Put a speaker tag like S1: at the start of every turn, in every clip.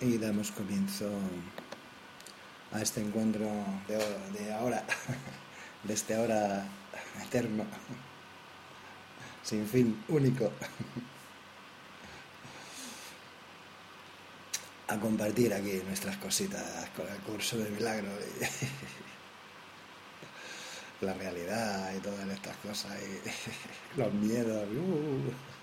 S1: y damos comienzo a este encuentro de, ahora, de este ahora eterno, sin fin, único, a compartir aquí nuestras cositas con el curso de milagro y la realidad y todas estas cosas y los miedos. Uh.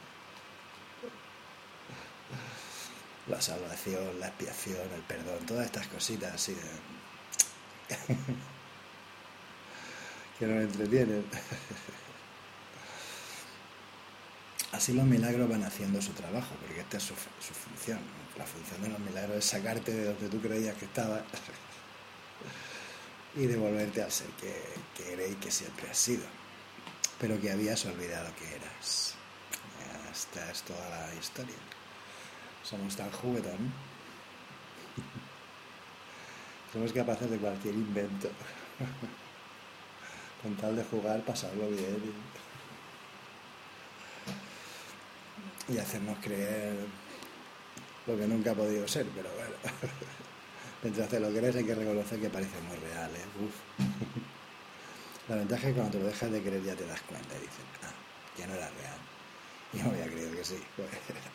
S1: La salvación, la expiación, el perdón, todas estas cositas así que nos entretienen. Así los milagros van haciendo su trabajo, porque esta es su, función. La función de los milagros es sacarte de donde tú creías que estabas y devolverte al ser que, que eres y que siempre has sido, pero que habías olvidado que eras. Esta es toda la historia. Somos tan juguetón. Somos capaces de cualquier invento. Con tal de jugar, pasarlo bien y, hacernos creer lo que nunca ha podido ser, pero bueno. Mientras te lo crees hay que reconocer que parece muy real, ¿eh? La ventaja es que cuando te lo dejas de creer ya te das cuenta y dices, ah, ya no era real. Y no había creído que sí.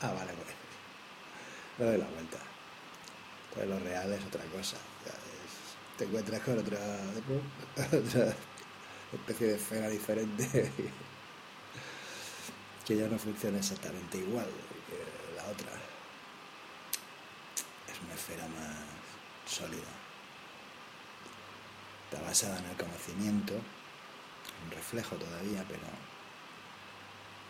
S1: ah, vale, pues no doy la vuelta. Pues lo real es otra cosa. te encuentras con otra, otra especie de esfera diferente que ya no funciona exactamente igual que la otra. Es una esfera más sólida. Está basada en el conocimiento, un reflejo todavía, pero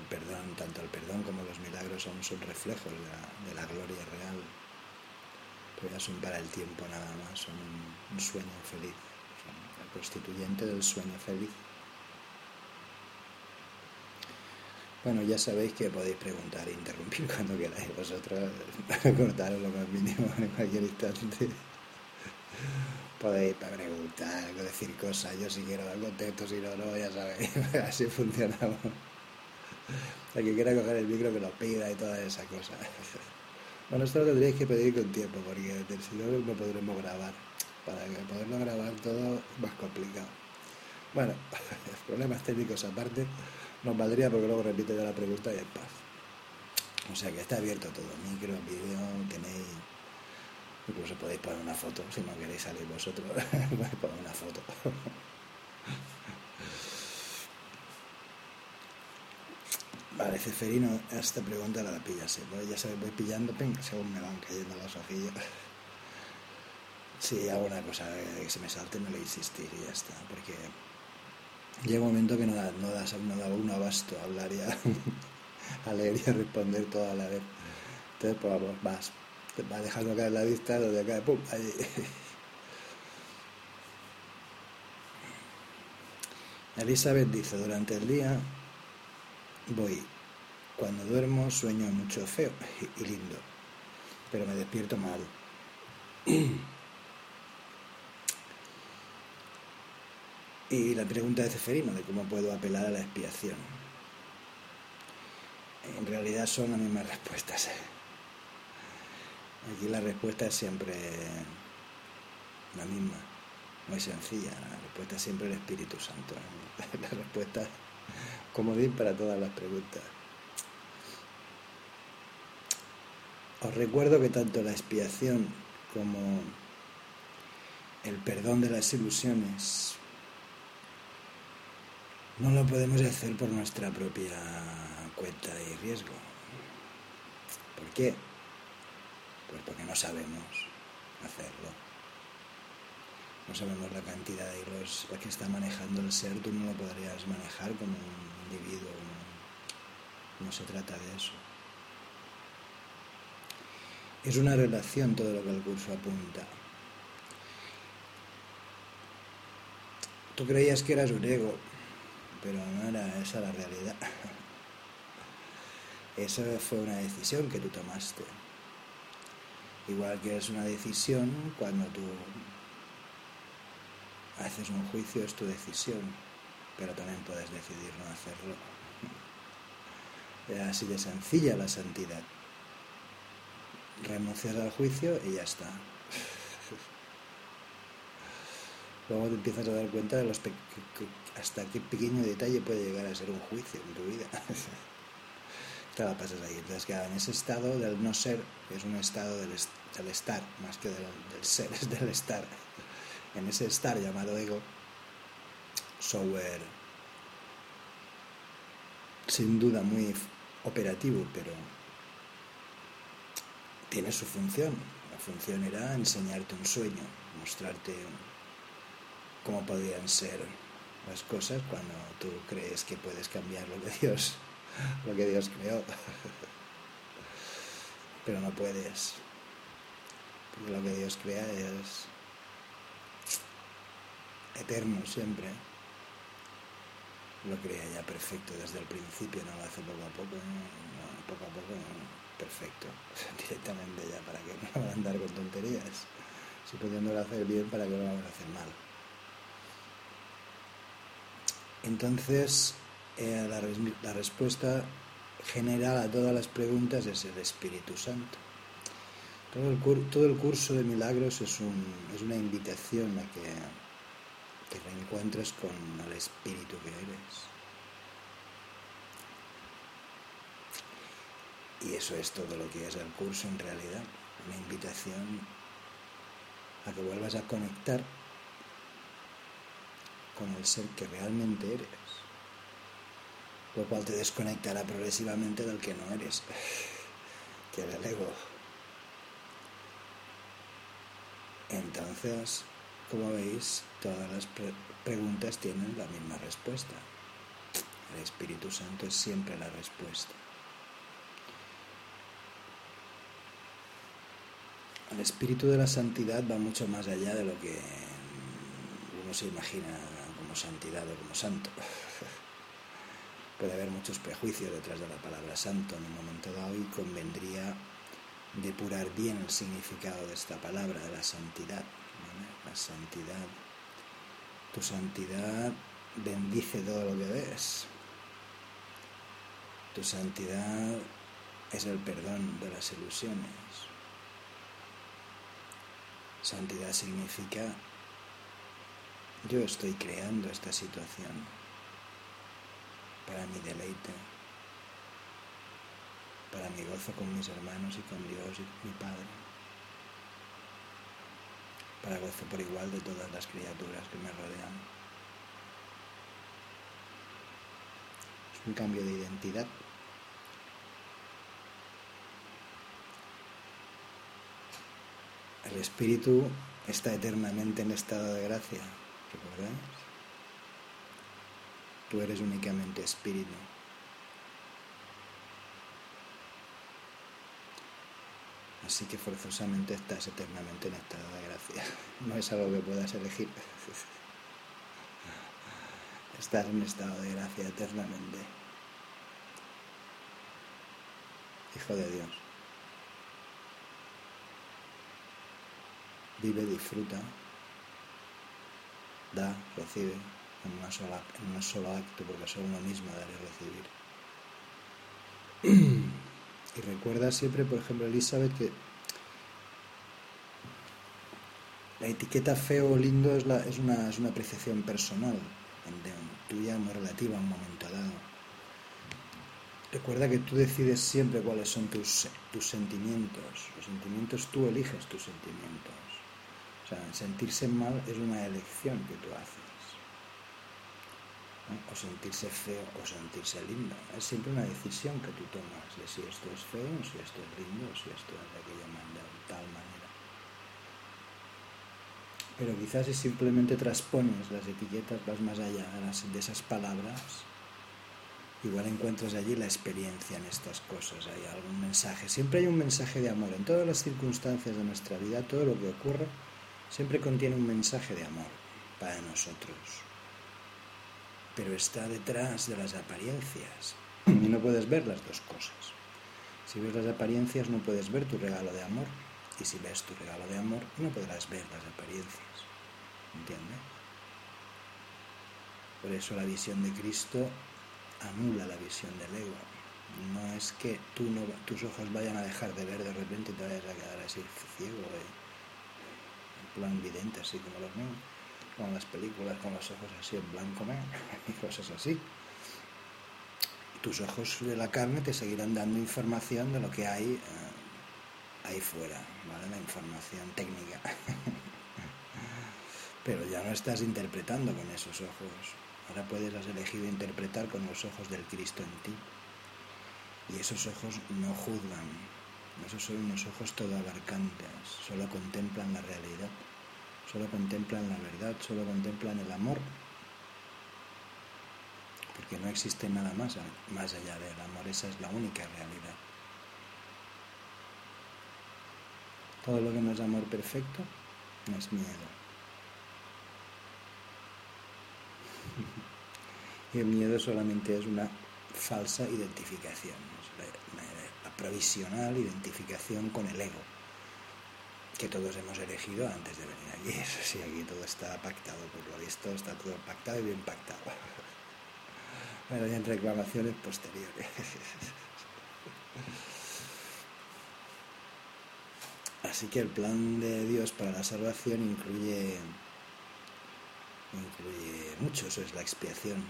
S1: perdón, tanto el perdón como los milagros son, son reflejos de la, gloria real, pero ya son para el tiempo nada más, son un, sueño feliz, son el constituyente del sueño feliz. Bueno, ya sabéis que podéis preguntar e interrumpir cuando queráis vosotros, cortaros lo más mínimo en cualquier instante. Podéis preguntar, decir cosas, yo si quiero dar contexto, si no, no, ya sabéis, así funcionamos. El que quiera coger el micro que lo pida y todas esas cosas. Bueno, esto lo tendréis que pedir con tiempo, porque si no, no podremos grabar. Para poderlo grabar todo más complicado. Bueno, problemas técnicos aparte, nos valdría porque luego repito ya la pregunta y en paz. O sea que está abierto todo, micro, vídeo, tenéis... Incluso podéis poner una foto, si no queréis salir vosotros, podéis poner una foto. Vale, Ceferino, esta pregunta la pillas, ya se voy pillando según me van cayendo los ojillos. Si hago una cosa que se me salte, no le insistir y ya está, porque llega un momento que no da, no da, no da uno abasto a hablar ya, a leer y a responder toda la vez. Entonces, pues vamos, vas, te vas dejando caer la vista, lo de acá, pum, ahí. Elizabeth dice, durante el día voy. Cuando duermo sueño mucho feo y lindo, pero me despierto mal. Y la pregunta de Ceferino, de cómo puedo apelar a la expiación. En realidad son las mismas respuestas. Aquí la respuesta es siempre la misma, muy sencilla. La respuesta es siempre el Espíritu Santo. La respuesta comodín para todas las preguntas. Os recuerdo que tanto la expiación como el perdón de las ilusiones no lo podemos hacer por nuestra propia cuenta y riesgo. ¿Por qué? Pues porque no sabemos hacerlo. No sabemos la cantidad de hilos que está manejando el ser, tú no lo podrías manejar como un individuo, no, se trata de eso. Es una relación todo lo que el curso apunta. Tú creías que eras un ego, pero no era esa la realidad. Esa fue una decisión que tú tomaste. Igual que es una decisión cuando tú haces un juicio, es tu decisión pero también puedes decidir no hacerlo. Es así de sencilla la santidad. renuncias al juicio y ya está. Luego te empiezas a dar cuenta de los hasta qué pequeño detalle puede llegar a ser un juicio en tu vida. te la pasas ahí. Entonces, en ese estado del no ser, que es un estado del, estar, más que del, ser, es del estar, en ese estar llamado ego, software sin duda muy operativo, pero tiene su función. La función era enseñarte un sueño, mostrarte cómo podrían ser las cosas cuando tú crees que puedes cambiar lo que Dios, lo que Dios creó. Pero no puedes. Porque lo que Dios crea es eterno siempre. Lo crea ya perfecto desde el principio, no lo hace poco a poco, poco a poco, perfecto, directamente ya, para que no van a andar con tonterías. Si pudiéndolo hacer bien, para que no lo van a hacer mal. Entonces, eh, la, respuesta general a todas las preguntas es el Espíritu Santo. Todo el, todo el curso de milagros es, es una invitación a que te reencuentres con el Espíritu que eres. Y eso es todo lo que es el curso en realidad, una invitación a que vuelvas a conectar con el ser que realmente eres, lo cual te desconectará progresivamente del que no eres, que era el ego. Entonces, como veis, todas las preguntas tienen la misma respuesta. El Espíritu Santo es siempre la respuesta. El espíritu de la santidad va mucho más allá de lo que uno se imagina como santidad o como santo. Puede haber muchos prejuicios detrás de la palabra santo en un momento dado y convendría depurar bien el significado de esta palabra, de la santidad. La santidad. Tu santidad bendice todo lo que ves. Tu santidad es el perdón de las ilusiones. Santidad significa yo estoy creando esta situación para mi deleite, para mi gozo con mis hermanos y con Dios y mi Padre, para gozo por igual de todas las criaturas que me rodean. Es un cambio de identidad. El espíritu está eternamente en estado de gracia. ¿Recordáis? Tú eres únicamente espíritu. Así que forzosamente estás eternamente en estado de gracia. No es algo que puedas elegir. Estás en estado de gracia eternamente. Hijo de Dios. vive, disfruta, da, recibe en, una sola, en un solo acto, porque son uno mismo dar y recibir. Y recuerda siempre, por ejemplo, Elizabeth, que la etiqueta feo o lindo es, una, es una apreciación personal, tuya, muy relativa a un momento dado. Recuerda que tú decides siempre cuáles son tus, tus sentimientos. Los sentimientos, tú eliges tus sentimientos sentirse mal es una elección que tú haces. O sentirse feo o sentirse lindo. Es siempre una decisión que tú tomas de si esto es feo, si esto es lindo, si esto es de aquella manera, de tal manera. Pero quizás si simplemente transpones las etiquetas, vas más allá de esas palabras, igual encuentras allí la experiencia en estas cosas, hay algún mensaje. Siempre hay un mensaje de amor. En todas las circunstancias de nuestra vida, todo lo que ocurre, siempre contiene un mensaje de amor para nosotros, pero está detrás de las apariencias y no puedes ver las dos cosas. Si ves las apariencias no puedes ver tu regalo de amor y si ves tu regalo de amor no podrás ver las apariencias. ¿Entiendes? Por eso la visión de Cristo anula la visión del ego. No es que tú no, tus ojos vayan a dejar de ver de repente y te vayas a quedar así ciego, eh. en plan vidente, así como los niños, como las películas, con los ojos así en blanco, y cosas así. Tus ojos de la carne te seguirán dando información de lo que hay eh, ahí fuera, ¿vale? La información técnica. Pero ya no estás interpretando con esos ojos. Ahora puedes, has elegido interpretar con los ojos del Cristo en ti. Y esos ojos no juzgan, esos son unos ojos todo abarcantes, solo contemplan la realidad, solo contemplan la verdad, solo contemplan el amor, porque no existe nada más, más allá del amor, esa es la única realidad. Todo lo que no es amor perfecto no es miedo. Y el miedo solamente es una falsa identificación, la, provisional identificación con el ego, que todos hemos elegido antes de venir aquí. Eso sí, aquí todo está pactado, por lo visto, está todo pactado y bien pactado. Bueno, hay reclamaciones posteriores. Así que el plan de Dios para la salvación incluye, incluye mucho, eso es la expiación.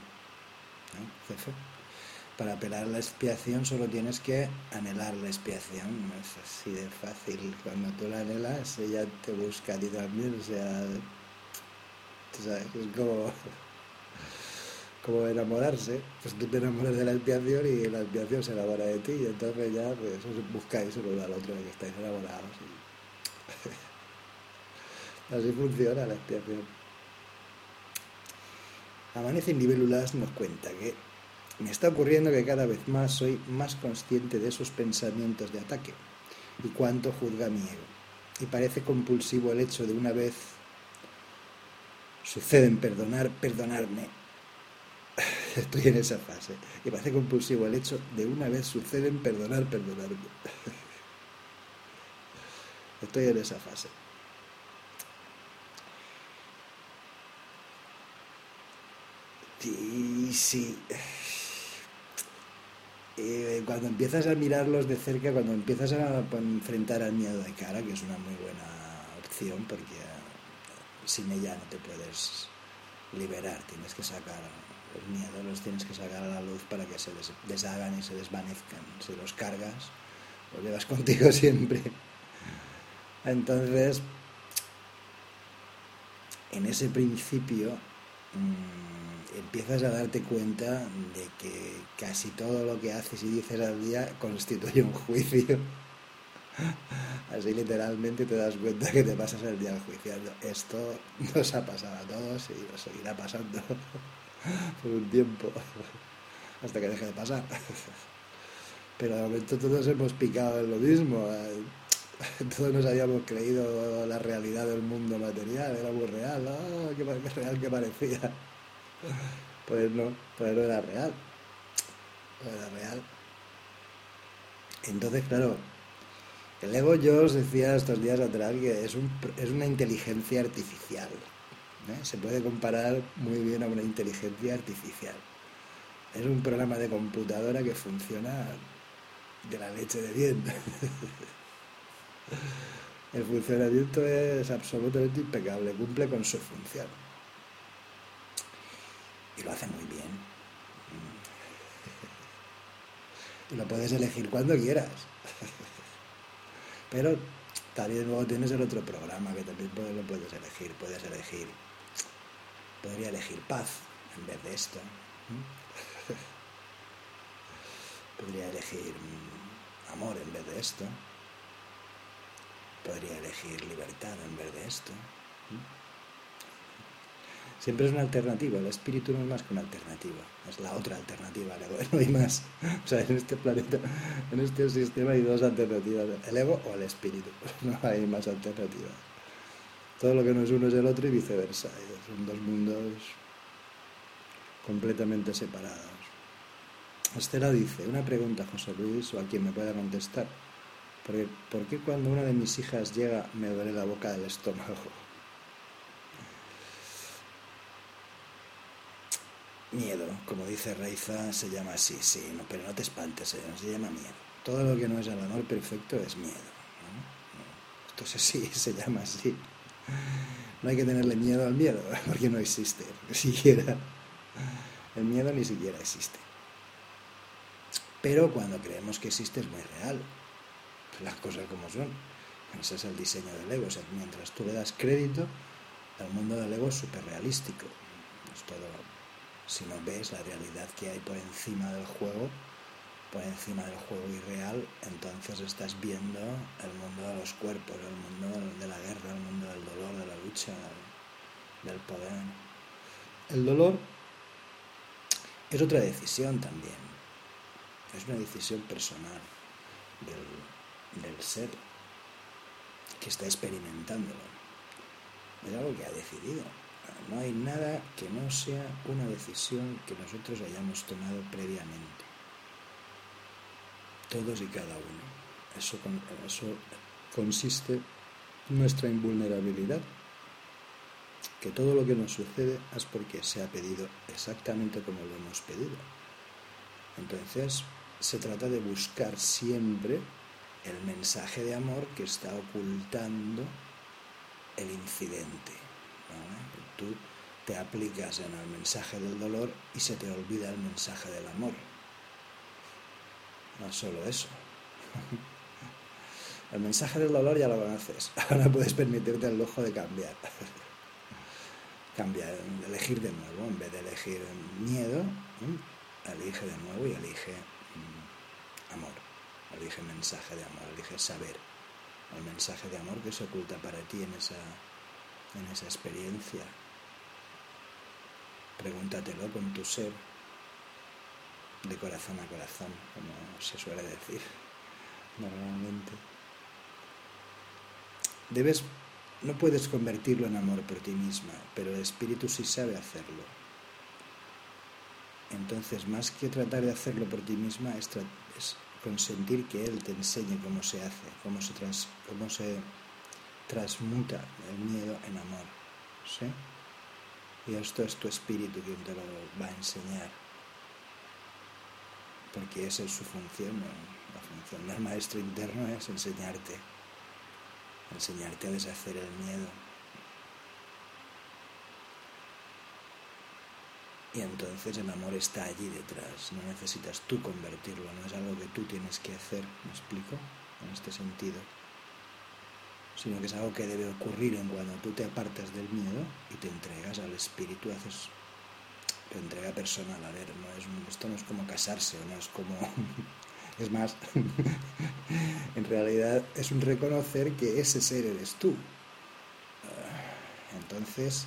S1: Para apelar la expiación solo tienes que anhelar la expiación, es así de fácil. Cuando tú la anhelas, ella te busca a ti también, o sea, es como, como enamorarse. Pues tú te enamoras de la expiación y la expiación se enamora de ti, y entonces ya pues, buscáis uno al otro que estáis enamorados. Así funciona la expiación. Amanece en Libélulas nos cuenta que me está ocurriendo que cada vez más soy más consciente de esos pensamientos de ataque y cuánto juzga mi ego. Y parece compulsivo el hecho de una vez suceden perdonar, perdonarme. Estoy en esa fase. Y parece compulsivo el hecho de una vez suceden perdonar, perdonarme. Estoy en esa fase. Sí, sí. Eh, cuando empiezas a mirarlos de cerca, cuando empiezas a enfrentar al miedo de cara, que es una muy buena opción, porque eh, sin ella no te puedes liberar, tienes que sacar el miedo, los tienes que sacar a la luz para que se deshagan y se desvanezcan. Si los cargas, los llevas contigo siempre. Entonces, en ese principio, mm, empiezas a darte cuenta de que casi todo lo que haces y dices al día constituye un juicio. Así literalmente te das cuenta que te pasas el día juiciando. Esto nos ha pasado a todos y nos seguirá pasando por un tiempo, hasta que deje de pasar. Pero de momento todos hemos picado en lo mismo. Todos nos habíamos creído la realidad del mundo material, era muy real, ¡ah! qué real que parecía. Pues no, pues no era real. No era real. Entonces, claro, el ego yo os decía estos días atrás que es, un, es una inteligencia artificial. ¿eh? Se puede comparar muy bien a una inteligencia artificial. Es un programa de computadora que funciona de la leche de bien. El funcionamiento es absolutamente impecable, cumple con su función y lo hace muy bien. Y lo puedes elegir cuando quieras. Pero también luego tienes el otro programa que también lo puedes elegir. Puedes elegir, podría elegir paz en vez de esto. Podría elegir amor en vez de esto. Podría elegir libertad en vez de esto. Siempre es una alternativa, el espíritu no es más que una alternativa, es la otra alternativa al ego, no hay más. O sea, en este planeta, en este sistema hay dos alternativas, el ego o el espíritu, no hay más alternativas. Todo lo que no es uno es el otro y viceversa, son dos mundos completamente separados. Estela dice, una pregunta José Luis o a quien me pueda contestar, ¿por qué cuando una de mis hijas llega me duele la boca del estómago? Miedo, como dice Reiza, se llama así, sí, no, pero no te espantes, se llama, se llama miedo. Todo lo que no es el amor perfecto es miedo. Entonces sí, se llama así. No hay que tenerle miedo al miedo, porque no existe, ni siquiera. El miedo ni siquiera existe. Pero cuando creemos que existe es muy real. Las cosas como son. Ese es el diseño del ego. mientras tú le das crédito, el mundo del ego es súper realístico. Es todo, si no ves la realidad que hay por encima del juego, por encima del juego irreal, entonces estás viendo el mundo de los cuerpos, el mundo de la guerra, el mundo del dolor, de la lucha, del poder. El dolor es otra decisión también, es una decisión personal del, ser que está experimentándolo. Es algo que ha decidido. No hay nada que no sea una decisión que nosotros hayamos tomado previamente. Todos y cada uno. Eso, eso consiste nuestra invulnerabilidad. Que todo lo que nos sucede es porque se ha pedido exactamente como lo hemos pedido. Entonces, se trata de buscar siempre el mensaje de amor que está ocultando el incidente. Tú te aplicas en el mensaje del dolor y se te olvida el mensaje del amor. No solo eso. El mensaje del dolor ya lo conoces. Ahora puedes permitirte el lujo de cambiar. Cambiar, elegir de nuevo. En vez de elegir miedo, elige de nuevo y elige mm, amor. Elige mensaje de amor, elige saber el mensaje de amor que se oculta para ti en esa, en esa experiencia. Pregúntatelo con tu ser, de corazón a corazón, como se suele decir normalmente. Debes, no puedes convertirlo en amor por ti misma, pero el espíritu sí sabe hacerlo. Entonces, más que tratar de hacerlo por ti misma, es, es consentir que Él te enseñe cómo se hace, cómo se, cómo se transmuta el miedo en amor. ¿sí? Y esto es tu espíritu quien te lo va a enseñar. Porque esa es su función. La función del maestro interno es enseñarte. Enseñarte a deshacer el miedo. Y entonces el amor está allí detrás, no necesitas tú convertirlo, no es algo que tú tienes que hacer, ¿me explico? En este sentido. Sino que es algo que debe ocurrir en cuando tú te apartas del miedo y te entregas al espíritu, haces tu entrega personal. A ver, no es, esto no es como casarse, o no es como... es más, en realidad es un reconocer que ese ser eres tú. Entonces,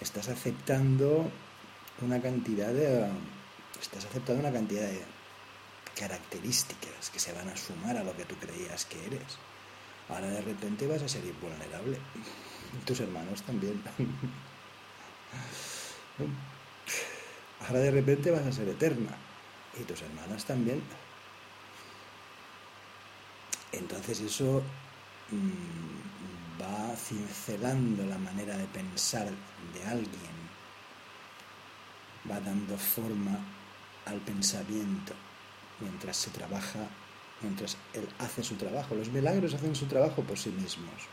S1: estás aceptando una cantidad de... estás aceptando una cantidad de características que se van a sumar a lo que tú creías que eres. Ahora de repente vas a ser invulnerable. Tus hermanos también. Ahora de repente vas a ser eterna. Y tus hermanas también. Entonces eso mm, va cincelando la manera de pensar de alguien va dando forma al pensamiento mientras se trabaja, mientras él hace su trabajo. Los milagros hacen su trabajo por sí mismos.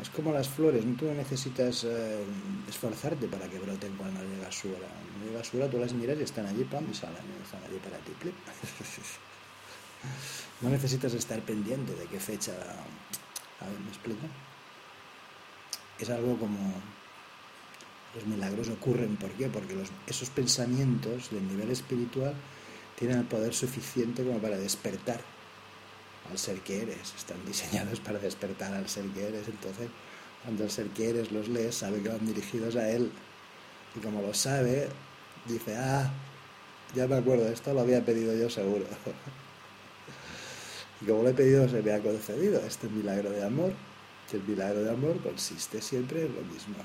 S1: Es como las flores, tú no necesitas eh, esforzarte para que broten cuando llega su hora. Cuando llega su hora, tú las miras y están allí, pam, y salen, están allí para ti. No necesitas estar pendiente de qué fecha. A ver, ¿me explico? Es algo como los milagros ocurren, ¿por qué? Porque esos pensamientos del nivel espiritual tienen el poder suficiente como para despertar al ser que eres. Están diseñados para despertar al ser que eres. Entonces, cuando el ser que eres los lees, sabe que van dirigidos a él. Y como lo sabe, dice, ah, ya me acuerdo, esto lo había pedido yo seguro. y como lo he pedido, se me ha concedido este milagro de amor. Que el milagro de amor consiste siempre en lo mismo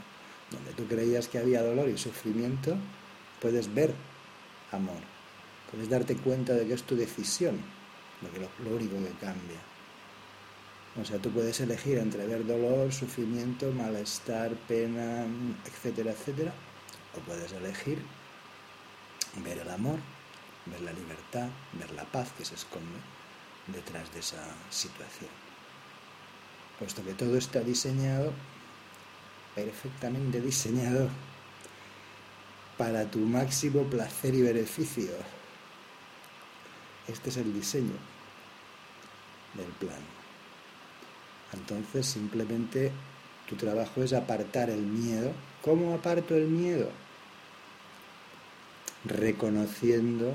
S1: donde tú creías que había dolor y sufrimiento, puedes ver amor. Puedes darte cuenta de que es tu decisión lo, lo único que cambia. O sea, tú puedes elegir entre ver dolor, sufrimiento, malestar, pena, etcétera, etcétera, o puedes elegir ver el amor, ver la libertad, ver la paz que se esconde detrás de esa situación. Puesto que todo está diseñado, perfectamente diseñado, para tu máximo placer y beneficio. Este es el diseño del plan. Entonces simplemente tu trabajo es apartar el miedo. ¿Cómo aparto el miedo? Reconociendo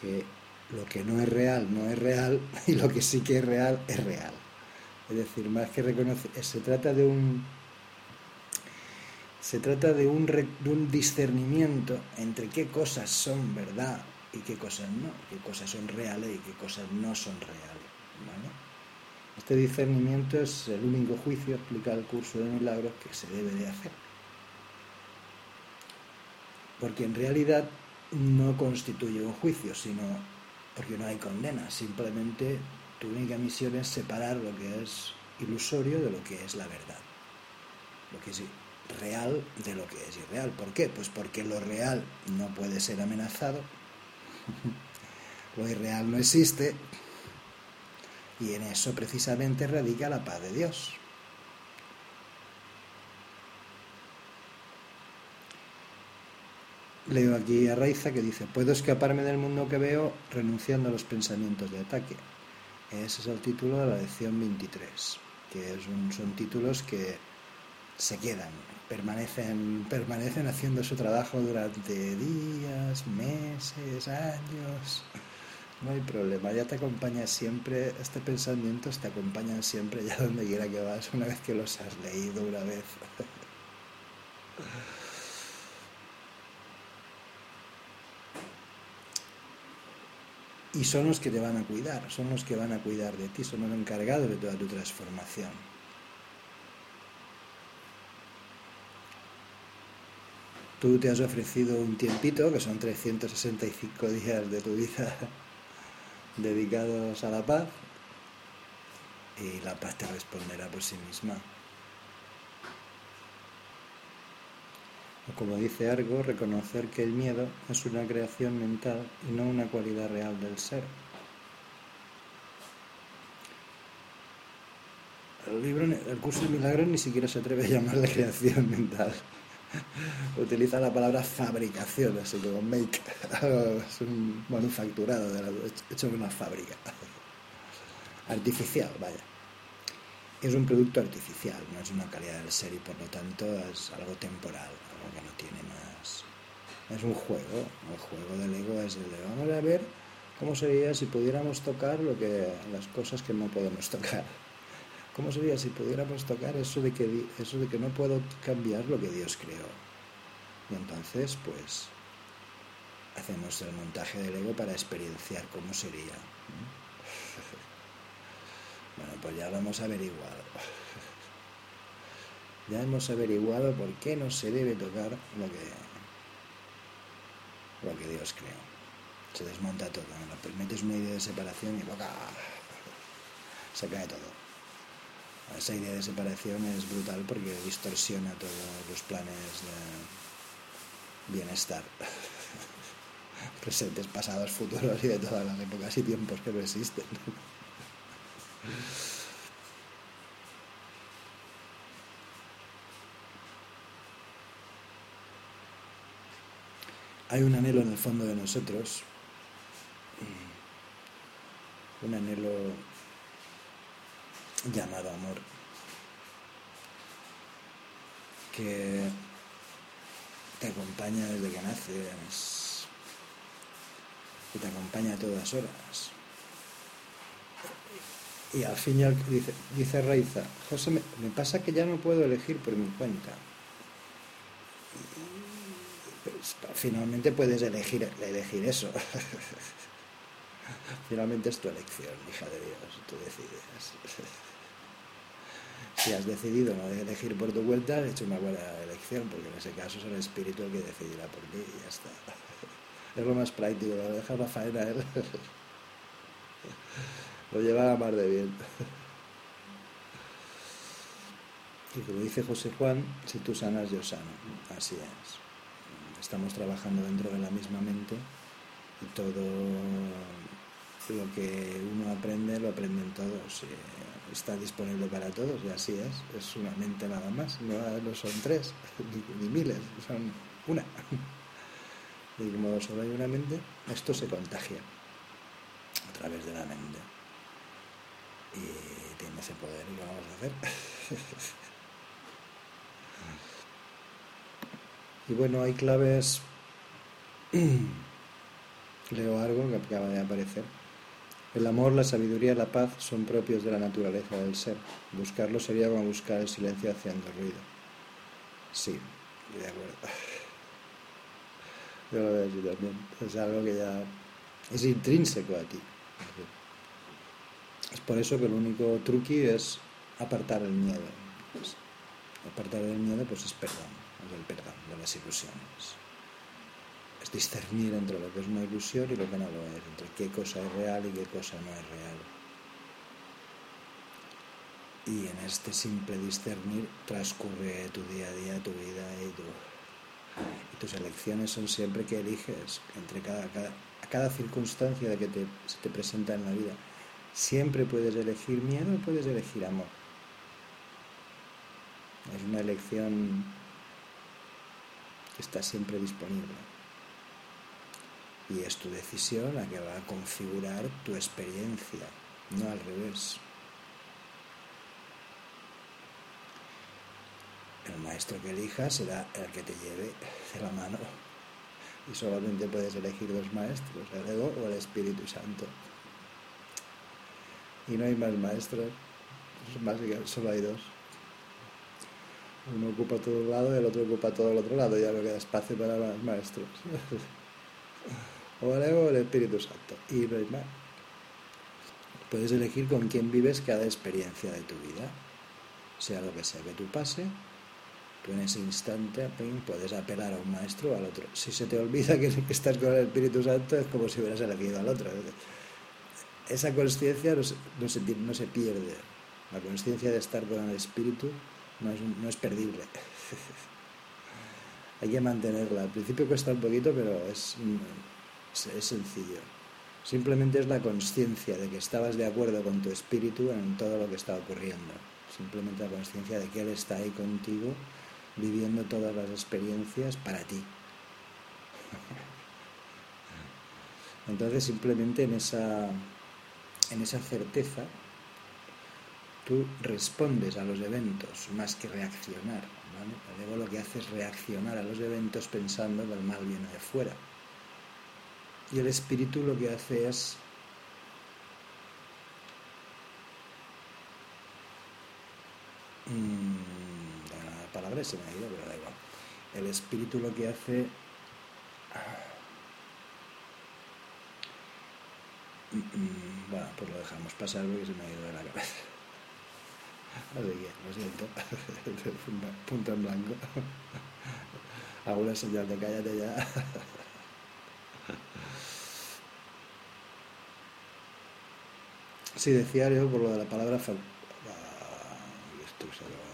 S1: que lo que no es real no es real y lo que sí que es real es real. Es decir, más que reconocer, se trata de un se trata de un, de un discernimiento entre qué cosas son verdad y qué cosas no, qué cosas son reales y qué cosas no son reales. Este discernimiento es el único juicio, explica el curso de milagros, que se debe de hacer. Porque en realidad no constituye un juicio, sino porque no hay condena, simplemente tu única misión es separar lo que es ilusorio de lo que es la verdad. Lo que es real de lo que es irreal. ¿Por qué? Pues porque lo real no puede ser amenazado, lo irreal no existe, y en eso precisamente radica la paz de Dios. Leo aquí a Raiza que dice, puedo escaparme del mundo que veo renunciando a los pensamientos de ataque. Ese es el título de la lección 23, que son títulos que se quedan, permanecen, permanecen haciendo su trabajo durante días, meses, años. No hay problema, ya te acompaña siempre, este pensamiento te acompaña siempre ya donde quiera que vas, una vez que los has leído una vez. Y son los que te van a cuidar, son los que van a cuidar de ti, son los encargados de toda tu transformación. Tú te has ofrecido un tiempito, que son 365 días de tu vida dedicados a la paz, y la paz te responderá por sí misma. como dice Argo, reconocer que el miedo es una creación mental y no una cualidad real del ser. El, libro, el curso de milagros ni siquiera se atreve a llamarle creación mental. Utiliza la palabra fabricación, así como make. es un manufacturado hecho en una fábrica. Artificial, vaya es un producto artificial, no es una calidad del ser y por lo tanto es algo temporal, algo que no tiene más. Es un juego, el juego del ego es el de vamos a ver cómo sería si pudiéramos tocar lo que las cosas que no podemos tocar. ¿Cómo sería si pudiéramos tocar eso de que eso de que no puedo cambiar lo que Dios creó? Y entonces, pues hacemos el montaje del ego para experienciar cómo sería. Bueno, pues ya lo hemos averiguado. Ya hemos averiguado por qué no se debe tocar lo que, lo que Dios creó. Se desmonta todo. Nos permites una idea de separación y ¡boca! se cae todo. Esa idea de separación es brutal porque distorsiona todos los planes de bienestar. Presentes, pasados, futuros y de todas las épocas y tiempos que no existen. Hay un anhelo en el fondo de nosotros, un anhelo llamado amor, que te acompaña desde que naces, y te acompaña a todas horas. Y al fin dice, dice Raiza, José, me, pasa que ya no puedo elegir por mi cuenta. Pues, finalmente puedes elegir, elegir eso. finalmente es tu elección, hija de Dios, tú decides. si has decidido no elegir por tu cuenta, has hecho una buena elección, porque en ese caso es el espíritu el que decidirá por ti y ya está. es lo más práctico, dejar la faena él. Lo lleva a mar de bien. Y como dice José Juan, si tú sanas, yo sano. Así es. estamos trabajando dentro de la misma mente y todo lo que uno aprende lo aprenden todos. Está disponible para todos y así es. Es una mente nada más. No, son tres ni, miles, son una. Y como solo hay una mente, esto se contagia a través de la mente. Y tiene ese poder y lo vamos a hacer. y bueno, hay claves. Leo algo que acaba de aparecer. El amor, la sabiduría la paz son propios de la naturaleza del ser. Buscarlo sería como buscar el silencio haciendo ruido. Sí, de acuerdo. Yo lo veo también. Es algo que ya es intrínseco a ti. Es por eso que el único truqui es apartar el miedo. Apartar el miedo pues es perdón, es el perdón de las ilusiones es discernir entre lo que es una ilusión y lo que no lo es, entre qué cosa es real y qué cosa no es real. Y en este simple discernir transcurre tu día a día, tu vida y, tus elecciones son siempre que eliges entre cada, circunstancia que te, se te presenta en la vida. Siempre puedes elegir miedo o puedes elegir amor. Es una elección que está siempre disponible y es tu decisión la que va a configurar tu experiencia, no al revés. El maestro que elijas será el que te lleve de la mano y solamente puedes elegir dos maestros, el ego o el Espíritu Santo. Y no hay más maestros, solo hay dos. Uno ocupa todo un lado y el otro ocupa todo el otro lado, ya no queda espacio para más maestros. o el ego o el Espíritu Santo. Y no hay más. Puedes elegir con quién vives cada experiencia de tu vida. Sea lo que sea que tú pase, tú en ese instante puedes apelar a un maestro o al otro. Si se te olvida que estás con el Espíritu Santo, es como si hubieras elegido al otro. Esa conciencia no, se, pierde. La conciencia de estar con el Espíritu no es, no es perdible. Hay que mantenerla. Al principio cuesta un poquito, pero es es sencillo. Simplemente es la conciencia de que estabas de acuerdo con tu espíritu en todo lo que está ocurriendo. Simplemente la conciencia de que Él está ahí contigo, viviendo todas las experiencias para ti. Entonces simplemente en esa, en esa certeza tú respondes a los eventos más que reaccionar. Luego lo que hace es reaccionar a los eventos pensando que el mal viene de fuera. Y el espíritu lo que hace es mm, la palabra se me ha ido, pero da igual. El espíritu lo que hace mm, bueno, pues lo dejamos pasar porque se me ha ido de la cabeza. Así que, lo siento, punto en blanco. Hago una señal de cállate ya. Sí, decía yo por lo de la palabra esto se lo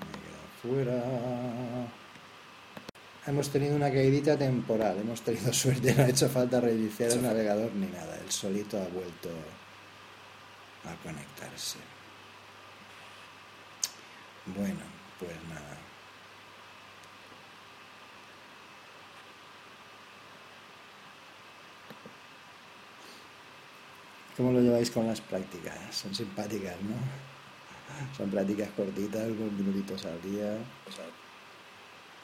S1: Me he quedado fuera. Hemos tenido una caídita temporal, hemos tenido suerte, no ha hecho falta reiniciar el navegador ni nada, el solito ha vuelto a conectarse. Bueno, pues nada. ¿Cómo lo lleváis con las prácticas? Son simpáticas, ¿no? Son prácticas cortitas, unos minutitos al día.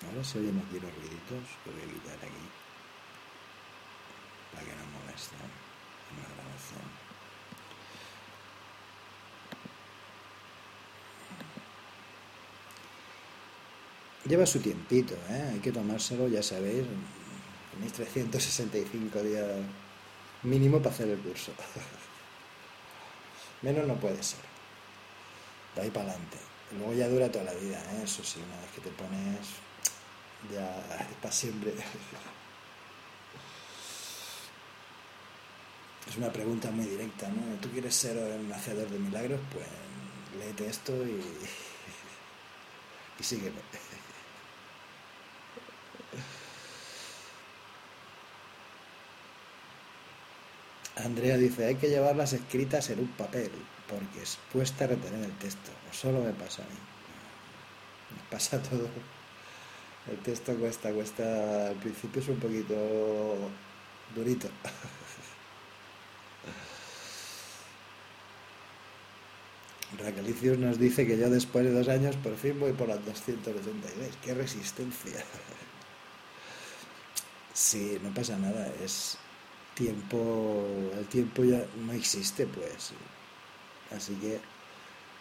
S1: Ahora se oyen aquí los ruiditos, lo voy a quitar aquí. Para que no molesten en la grabación. Lleva su tiempito, ¿eh? hay que tomárselo, ya sabéis, tenéis 365 días mínimo para hacer el curso. Menos no puede ser. De ahí para adelante. luego ya dura toda la vida, ¿eh? eso sí, una vez que te pones ya es para siempre. Es una pregunta muy directa, ¿no? ¿Tú quieres ser un hacedor de milagros? Pues léete esto y, y sígueme. Andrea dice, hay que llevarlas escritas en un papel, porque es cuesta retener el texto. O solo me pasa a mí. Me pasa todo. El texto cuesta, cuesta. Al principio es un poquito durito. Raquelicius nos dice que yo después de dos años por fin voy por las 286. ¡Qué resistencia! Sí, no pasa nada, es tiempo, el tiempo ya no existe, pues. Así que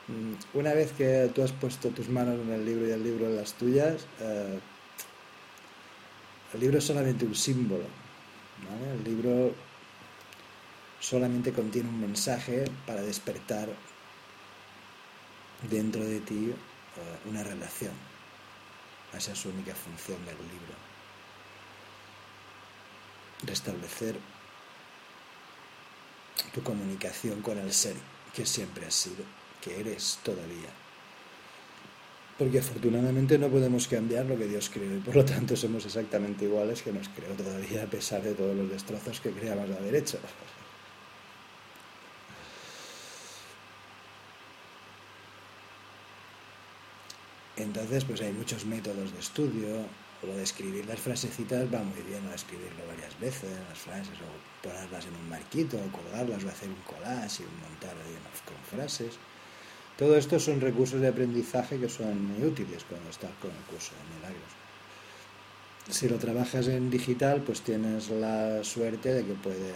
S1: mm, una vez que tú has puesto tus manos en el libro y el libro en las tuyas, eh, el libro es solamente un símbolo. El libro solamente contiene un mensaje para despertar dentro de ti eh, una relación. Esa es su única función del libro. Restablecer tu comunicación con el ser que siempre has sido, que eres todavía. Porque afortunadamente no podemos cambiar lo que Dios creó y por lo tanto somos exactamente iguales que nos creó todavía a pesar de todos los destrozos que creamos haber hecho. Entonces, pues hay muchos métodos de estudio, lo de escribir las frasecitas va muy bien, o escribirlo varias veces, las frases, o ponerlas en un marquito, o colgarlas, o hacer un collage y montar ahí con frases. Todo esto son recursos de aprendizaje que son muy útiles cuando estás con el curso de milagros. Si lo trabajas en digital, pues tienes la suerte de que puedes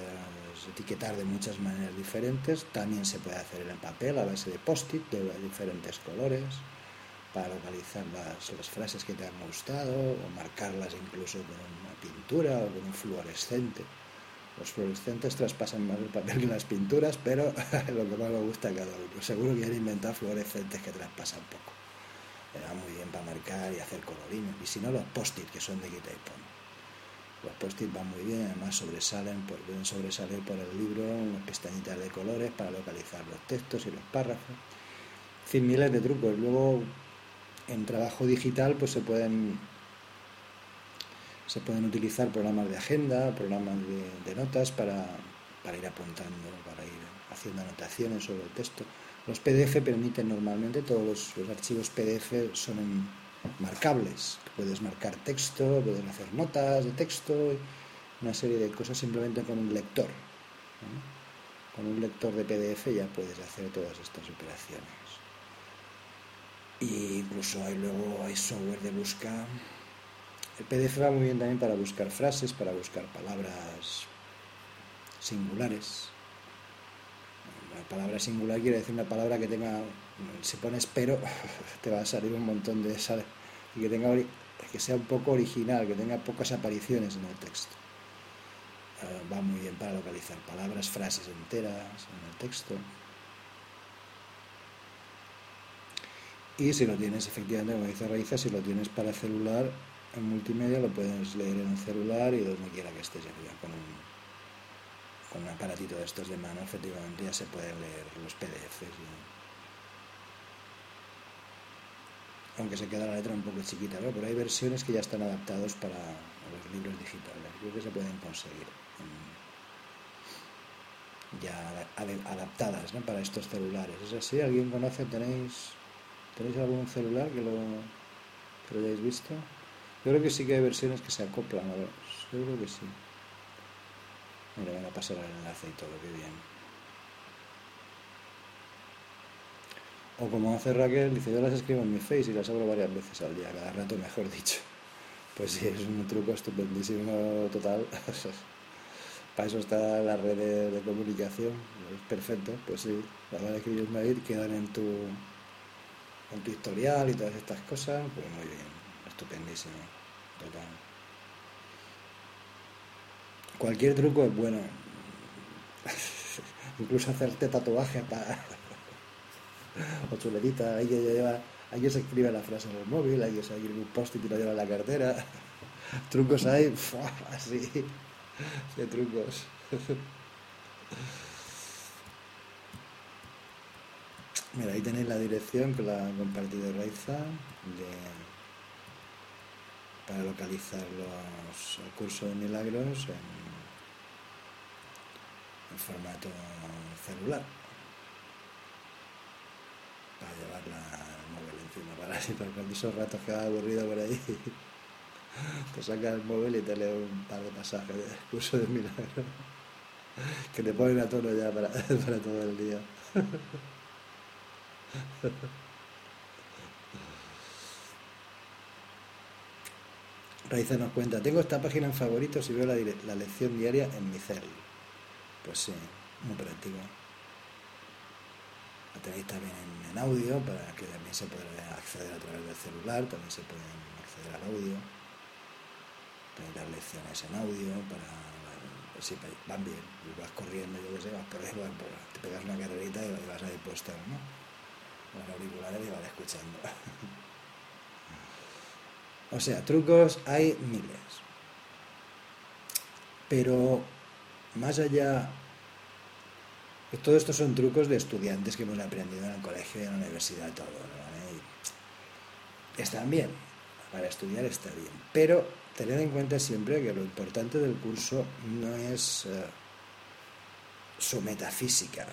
S1: etiquetar de muchas maneras diferentes. También se puede hacer en papel a base de post-it de diferentes colores para localizar las, las, frases que te han gustado o marcarlas incluso con una pintura o con un fluorescente. Los fluorescentes traspasan más el papel que las pinturas, pero lo que más me gusta cada uno. Seguro que han inventado fluorescentes que traspasan poco. va muy bien para marcar y hacer colorines. Y si no, los post-it que son de quita y pon. Los post-it van muy bien, además sobresalen, pueden sobresalir por el libro unas pestañitas de colores para localizar los textos y los párrafos. Fin, miles de trucos. Luego en trabajo digital pues se pueden se pueden utilizar programas de agenda, programas de, notas para, para, ir apuntando, para ir haciendo anotaciones sobre el texto. Los PDF permiten normalmente, todos los, archivos PDF son marcables. Puedes marcar texto, puedes hacer notas de texto, una serie de cosas simplemente con un lector. Con un lector de PDF ya puedes hacer todas estas operaciones. Incluso hay luego hay software de busca. El PDF va muy bien también para buscar frases, para buscar palabras singulares. La palabra singular quiere decir una palabra que tenga, si pones pero, te va a salir un montón de. Y que tenga que sea un poco original, que tenga pocas apariciones en el texto. Eh, va muy bien para localizar palabras, frases enteras en el texto. Y si lo tienes, efectivamente, como dice Raiza, si lo tienes para celular, en multimedia lo puedes leer en un celular y donde quiera que estés ya con un, con un aparatito de estos de mano, efectivamente ya se pueden leer los PDFs. Aunque se queda la letra un poco chiquita, pero hay versiones que ya están adaptados para los libros digitales. Creo que se pueden conseguir ya adaptadas para estos celulares. ¿Es así? ¿Alguien conoce? ¿Tenéis ¿Tenéis algún celular que lo, que lo hayáis visto? Yo creo que sí que hay versiones que se acoplan a ver, seguro que sí. Mira, van a pasar el enlace y todo, qué bien. O como hace Raquel, dice, yo las escribo en mi face y las abro varias veces al día, cada rato mejor dicho. Pues sí, es un truco estupendísimo total. Para eso está la red de, comunicación, es perfecto, pues sí, las van a escribir en Madrid, quedan en tu, con tu historial y todas estas cosas, pues muy bien, estupendísimo, total. Cualquier truco es bueno. Incluso hacerte tatuajes para. o chuletita, hay que lleva. Hay que se escribe la frase en el móvil, hay que seguir un post y lo lleva en la cartera. trucos hay, así, de trucos. Mira, ahí tenéis la dirección que la ha compartido Raiza para localizar los, el curso de milagros en formato celular. Para llevarla al móvil encima para, para cuando esos ratos que va aburrido por ahí. Te sacas el móvil y te lees un par de pasajes de curso de milagro que te ponen a tono ya para todo el día. Raíza nos cuenta, tengo esta página en favoritos y veo la, lección diaria en mi cel. Pues sí, muy práctico. La tenéis también en, audio para que también se pueda acceder a través del celular, también se pueden acceder al audio. Tenéis las lecciones en audio para pues sí, van bien, vas corriendo, yo qué sé, vas por ahí, te pegas una carrerita y vas ahí puesto, ¿no? Los auriculares y vas escuchando. o sea, trucos hay miles. Pero más allá, todo esto son trucos de estudiantes que hemos aprendido en el colegio y en la universidad, todo, están bien, para estudiar está bien, pero tened en cuenta siempre que lo importante del curso no es uh, su metafísica,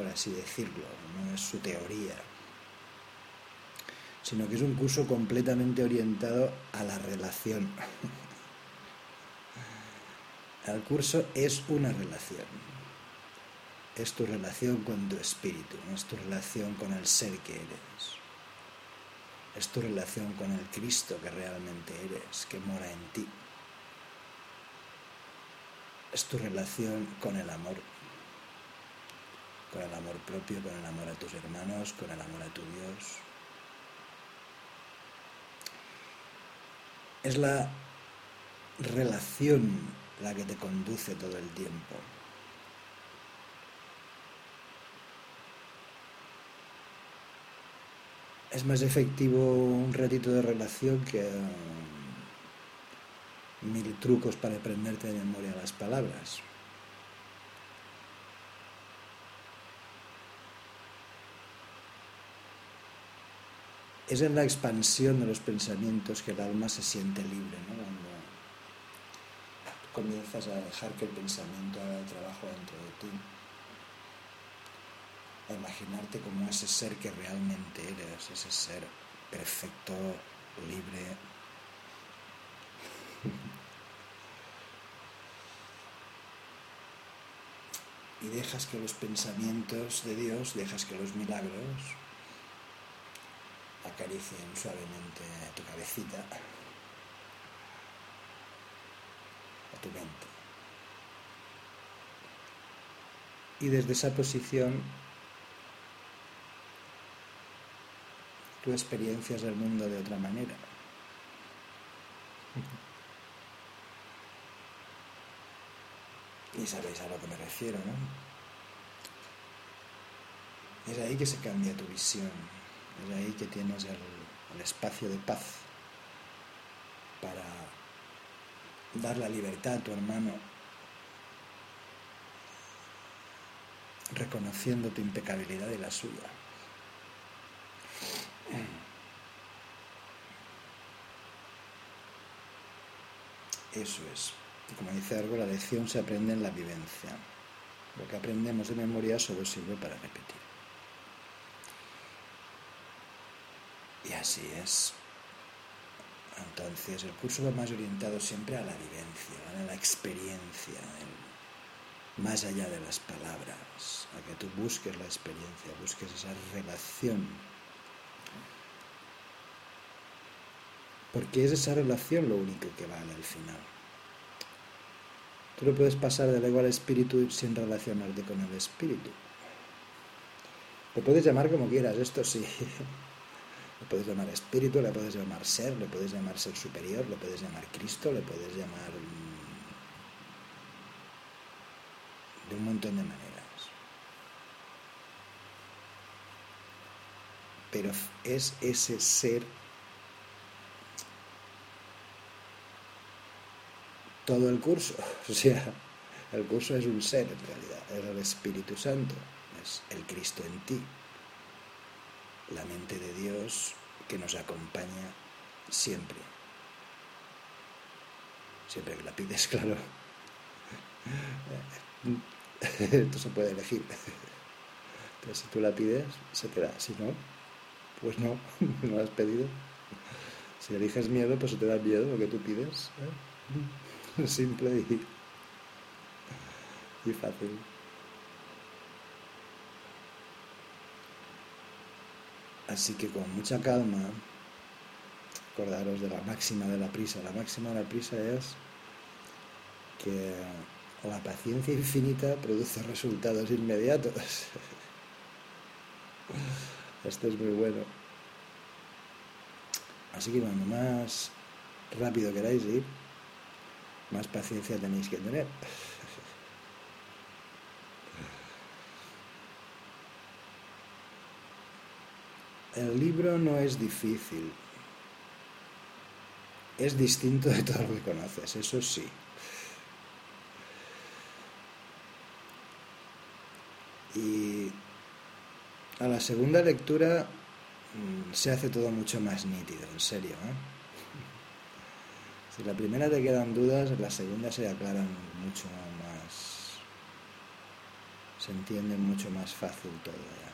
S1: por así decirlo, no es su teoría, sino que es un curso completamente orientado a la relación. El curso es una relación. Es tu relación con tu espíritu, es tu relación con el ser que eres es tu relación con el Cristo que realmente eres, que mora en ti. Es tu relación con el amor, con el amor propio, con el amor a tus hermanos, con el amor a tu Dios. Es la relación la que te conduce todo el tiempo. es más efectivo un ratito de relación que um, mil trucos para aprenderte de memoria las palabras. Es en la expansión de los pensamientos que el alma se siente libre, ¿no? Cuando comienzas a dejar que el pensamiento haga el trabajo dentro de ti a imaginarte como ese ser que realmente eres, ese ser perfecto, libre. y dejas que los pensamientos de Dios, dejas que los milagros acaricien suavemente tu cabecita, a tu mente. Y desde esa posición tú experiencias el mundo de otra manera. Y sabéis a lo que me refiero, ¿no? Es ahí que se cambia tu visión, es ahí que tienes el, espacio de paz para dar la libertad a tu hermano, reconociendo tu impecabilidad y la suya. Eso es. como dice algo, la lección se aprende en la vivencia. Lo que aprendemos de memoria solo sirve para repetir. Y así es. Entonces, el curso va más orientado siempre a la vivencia, a la experiencia, más allá de las palabras, a que tú busques la experiencia, busques esa relación Porque es esa relación lo único que vale al final. Tú no puedes pasar del ego al espíritu sin relacionarte con el espíritu. Lo puedes llamar como quieras, esto sí. Lo puedes llamar espíritu, le puedes llamar ser, le puedes llamar ser superior, le puedes llamar Cristo, le puedes llamar de un montón de maneras. Pero es ese ser todo el curso. O sea, el curso es un ser en realidad, es el Espíritu Santo, es el Cristo en ti, la mente de Dios que nos acompaña siempre. Siempre que la pides, claro. Esto se puede elegir. Pero si tú la pides, se te da. Si no, pues no, no la has pedido. Si eliges miedo, pues se te da miedo lo que tú pides. ¿eh? Simple y, y fácil. Así que con mucha calma, acordaros de la máxima de la prisa. La máxima de la prisa es que la paciencia infinita produce resultados inmediatos. Esto es muy bueno. Así que cuando más rápido queráis ir, más paciencia tenéis que tener. El libro no es difícil. Es distinto de todo lo que conoces, eso sí. Y a la segunda lectura mm, se hace todo mucho más nítido, en serio. ¿eh? Si la primera te quedan dudas, la segunda se aclaran mucho más. Se entiende mucho más fácil todo ya.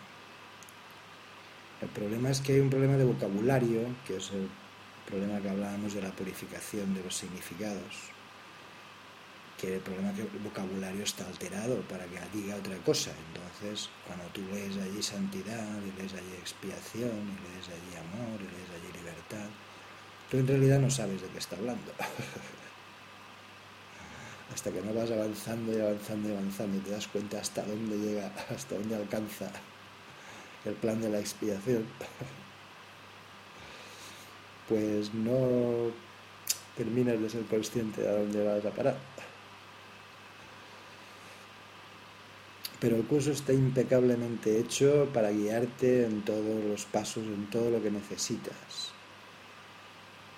S1: El problema es que hay un problema de vocabulario, que es el problema que hablábamos de la purificación de los significados que el problema es que el vocabulario está alterado para que diga otra cosa. Entonces, cuando tú lees allí santidad, y lees allí expiación, y lees allí amor, y lees allí libertad, tú en realidad no sabes de qué está hablando. hasta que no vas avanzando y avanzando y avanzando y te das cuenta hasta dónde llega, hasta dónde alcanza el plan de la expiación, pues no terminas de ser consciente de a dónde vas a parar. pero el curso está impecablemente hecho para guiarte en todos los pasos, en todo lo que necesitas,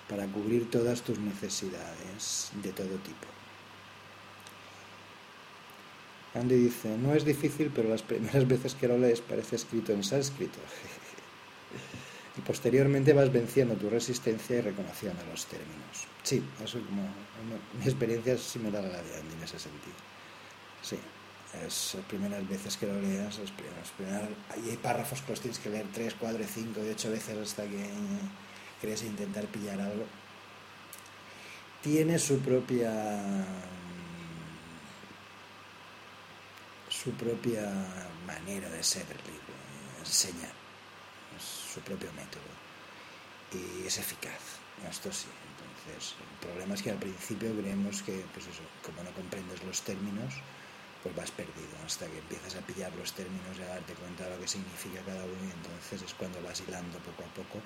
S1: para cubrir todas tus necesidades de todo tipo. Andy dice, no es difícil, pero las primeras veces que lo lees parece escrito en sánscrito. y posteriormente vas venciendo tu resistencia y reconociendo los términos. Sí, eso como mi experiencia es similar a la de Andy en ese sentido. Sí es las primeras veces que lo leas, las hay párrafos que los tienes que leer 3, 4, 5 y 8 veces hasta que quieres intentar pillar algo. Tiene su propia su propia manera de ser enseñar, su propio método y es eficaz, esto sí. Entonces, el problema es que al principio creemos que, pues eso, como no comprendes los términos, pues vas perdido hasta que empiezas a pillar los términos y a darte cuenta de lo que significa cada uno y entonces es cuando vas hilando poco a poco,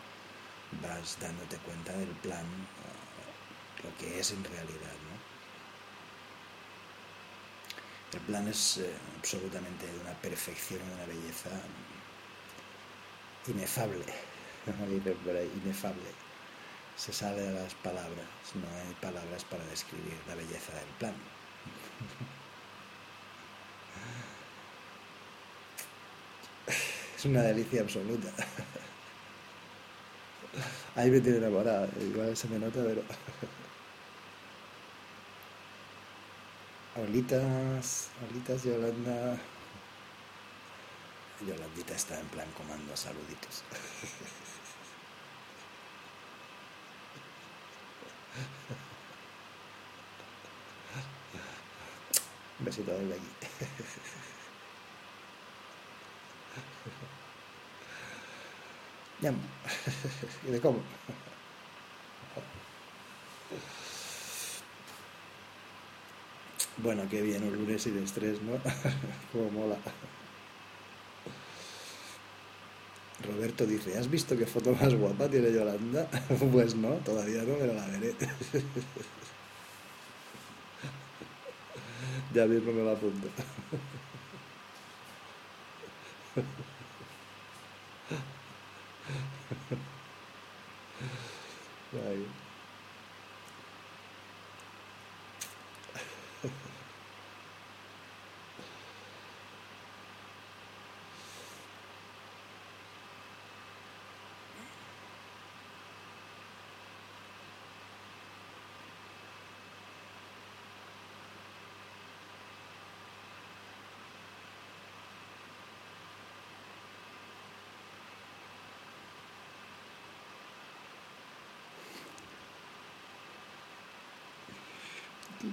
S1: vas dándote cuenta del plan, eh, lo que es en realidad. ¿no? El plan es eh, absolutamente de una perfección y una belleza inefable, inefable. Se sale de las palabras, no hay palabras para describir la belleza del plan. Es una delicia absoluta. Ahí me tiene enamorada, igual se me nota, pero. Olitas, Olitas Yolanda. Yolandita está en plan comando saluditos. Un besito de aquí. ¿Y de cómo? Bueno, qué bien, un lunes sin estrés, ¿no? Como mola. Roberto dice, ¿has visto qué foto más guapa tiene Yolanda? Pues no, todavía no, pero la veré. ya mismo me la apunto.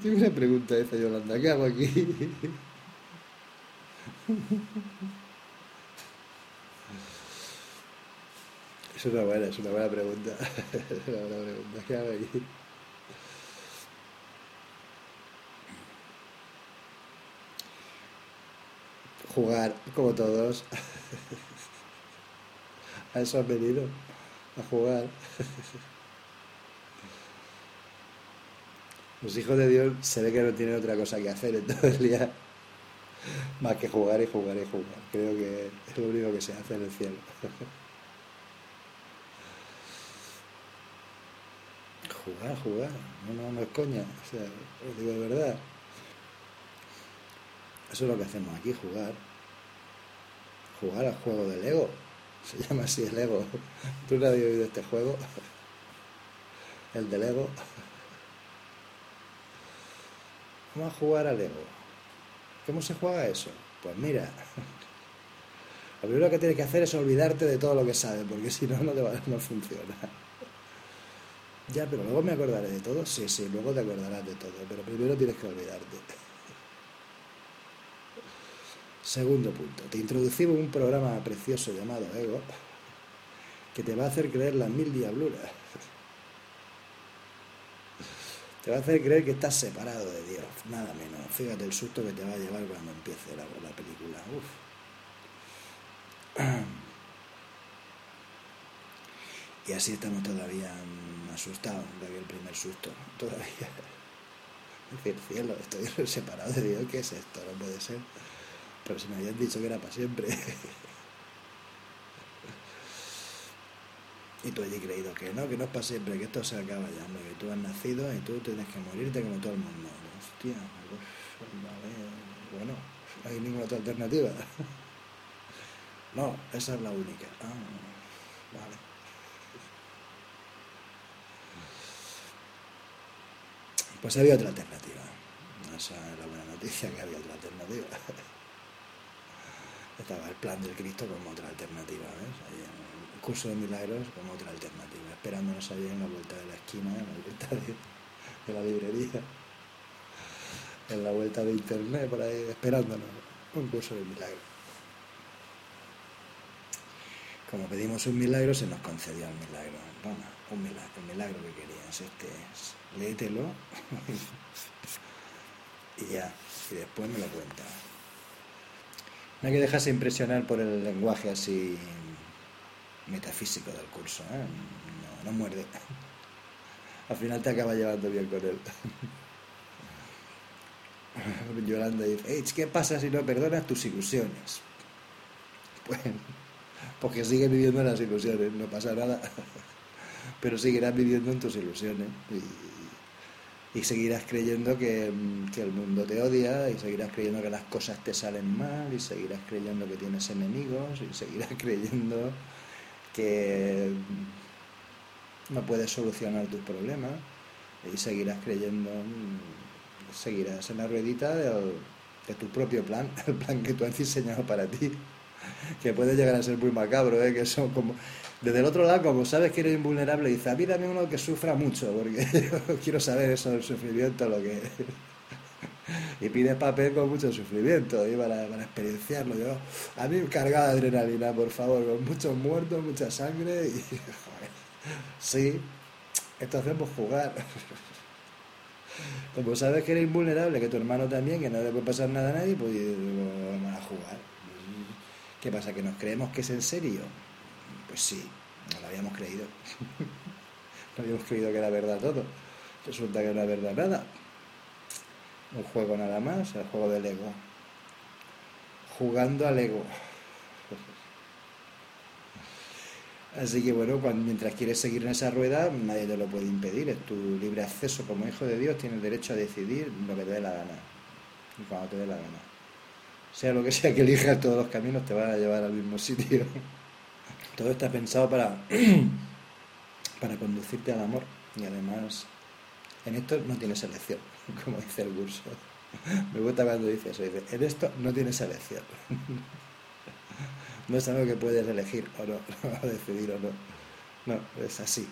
S1: Tengo una pregunta esa, Yolanda. ¿Qué hago aquí? Es una buena, es una buena pregunta. Es una buena pregunta. ¿Qué hago aquí? Jugar, como todos. A eso han venido, a jugar. Los hijos de Dios se ve que no tienen otra cosa que hacer en todo el día más que jugar y jugar y jugar. Creo que es lo único que se hace en el cielo. jugar, jugar. No, no, no es coña. O sea, os digo de verdad. Eso es lo que hacemos aquí, jugar. Jugar al juego del ego. Se llama así el ego. ¿Tú no has oído este juego? El del ego. Vamos a jugar al ego. ¿Cómo se juega eso? Pues mira, lo primero que tienes que hacer es olvidarte de todo lo que sabes, porque si no, no, te va, no funciona. Ya, pero luego me acordaré de todo. Sí, sí, luego te acordarás de todo, pero primero tienes que olvidarte. Segundo punto, te introducimos un programa precioso llamado Ego que te va a hacer creer las mil diabluras. Te va a hacer creer que estás separado de Dios, nada menos. Fíjate el susto que te va a llevar cuando empiece la, la película. Uf. Y así estamos todavía asustados de aquel primer susto. Todavía. decir, cielo, estoy separado de Dios, ¿qué es esto? No puede ser. Pero si me habían dicho que era para siempre. Y tú allí creído que no, que no es para siempre, que esto se acaba ya, que tú has nacido y tú tienes que morirte como todo el mundo. Hostia, pues, vale, bueno, no hay ninguna otra alternativa. No, esa es la única. Ah, vale. Pues había otra alternativa. Esa es la buena noticia, que había otra alternativa. Estaba el plan del Cristo como otra alternativa, ¿ves? Curso de milagros como otra alternativa, esperándonos allí en la vuelta de la esquina, en la vuelta de, la librería, en la vuelta de internet, por ahí, esperándonos, un curso de milagros. Como pedimos un milagro, se nos concedió el milagro. Toma, un milagro, el milagro que querías, este es. Léetelo y ya, y después me lo cuenta. No hay que dejarse impresionar por el lenguaje así metafísico del curso. ¿eh? No, no muerde. Al final te acaba llevando bien con él. Yolanda dice, ¿qué pasa si no perdonas tus ilusiones? Pues, porque sigues viviendo en las ilusiones, no pasa nada. Pero seguirás viviendo en tus ilusiones y, seguirás creyendo que, el mundo te odia y seguirás creyendo que las cosas te salen mal y seguirás creyendo que tienes enemigos y seguirás creyendo que no puedes solucionar tus problemas y seguirás creyendo, seguirás en la ruedita de, tu propio plan, el plan que tú has diseñado para ti, que puede llegar a ser muy macabro, ¿eh? que son como... Desde el otro lado, como sabes que eres invulnerable, dices, a mí dame uno que sufra mucho, porque yo quiero saber eso del sufrimiento, lo que y pides papel con mucho sufrimiento y para, para experienciarlo. Yo, a mí cargada de adrenalina, por favor, con muchos muertos, mucha sangre y sí, esto hacemos jugar. Como sabes que eres invulnerable, que tu hermano también, que no le puede pasar nada a nadie, pues vamos a jugar. ¿Qué pasa? ¿Que nos creemos que es en serio? Pues sí, no lo habíamos creído. no habíamos creído que era verdad todo. Resulta que no era verdad nada un juego nada más, el juego del ego. Jugando al ego. Así que bueno, cuando, mientras quieres seguir en esa rueda, nadie te lo puede impedir. Es tu libre acceso como hijo de Dios, tienes derecho a decidir lo que te dé la gana. Y cuando te dé la gana. Sea lo que sea que elijas, todos los caminos te van a llevar al mismo sitio. Todo está pensado para, para conducirte al amor. Y además, en esto no tienes elección. como dice el curso. Me gusta cuando dice eso, dice, en esto no tienes elección. No es algo que puedes elegir o no, o decidir o no. No, es así.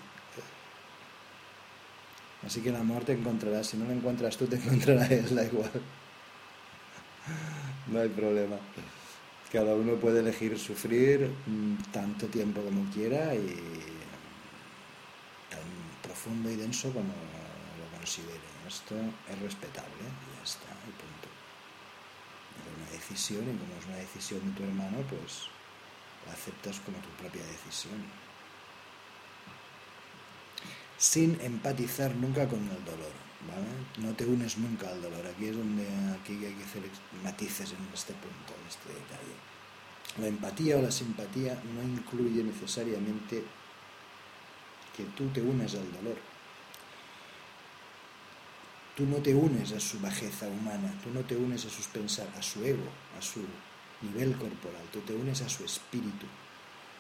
S1: Así que el amor te encontrará, si no lo encuentras tú, te encontrará él, da igual. No hay problema. Cada uno puede elegir sufrir mm, tanto tiempo como quiera y tan profundo y denso como lo considere. Esto es respetable ya está, y punto. Es una decisión y como es una decisión de tu hermano, pues la aceptas como tu propia decisión sin empatizar nunca con el dolor. ¿vale? No te unes nunca al dolor. Aquí es donde aquí hay que hacer matices en este punto, en este detalle. La empatía o la simpatía no incluye necesariamente que tú te unes al dolor. Tú no te unes a su bajeza humana, tú no te unes a sus pensar, a su ego, a su nivel corporal, tú te unes a su espíritu,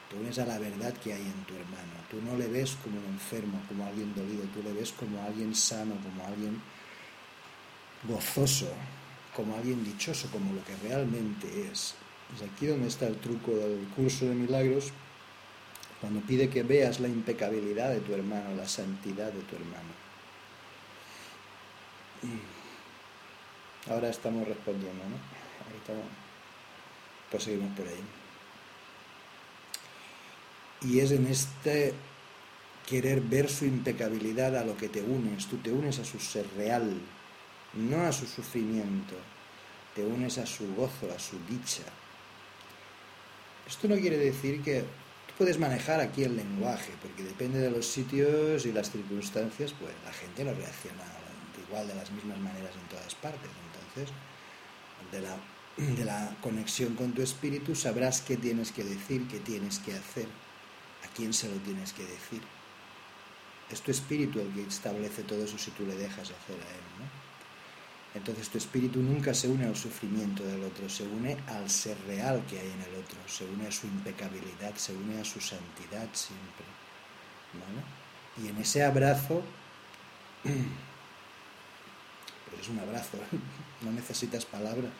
S1: Tú unes a la verdad que hay en tu hermano. Tú no le ves como un enfermo, como alguien dolido, tú le ves como alguien sano, como alguien gozoso, como alguien dichoso, como lo que realmente es. Es aquí donde está el truco del curso de milagros, cuando pide que veas la impecabilidad de tu hermano, la santidad de tu hermano. Ahora estamos respondiendo, ¿no? Ahorita proseguimos por ahí. Y es en este querer ver su impecabilidad a lo que te unes. Tú te unes a su ser real, no a su sufrimiento. Te unes a su gozo, a su dicha. Esto no quiere decir que tú puedes manejar aquí el lenguaje, porque depende de los sitios y las circunstancias, pues la gente no reacciona igual de las mismas maneras en todas partes. Entonces, de la, de la conexión con tu espíritu sabrás qué tienes que decir, qué tienes que hacer ¿A quién se lo tienes que decir? Es tu espíritu el que establece todo eso si tú le dejas hacer a él. Entonces tu espíritu nunca se une al sufrimiento del otro, se une al ser real que hay en el otro, se une a su impecabilidad, se une a su santidad siempre. ¿vale? Y en ese abrazo, es un abrazo, no necesitas palabras,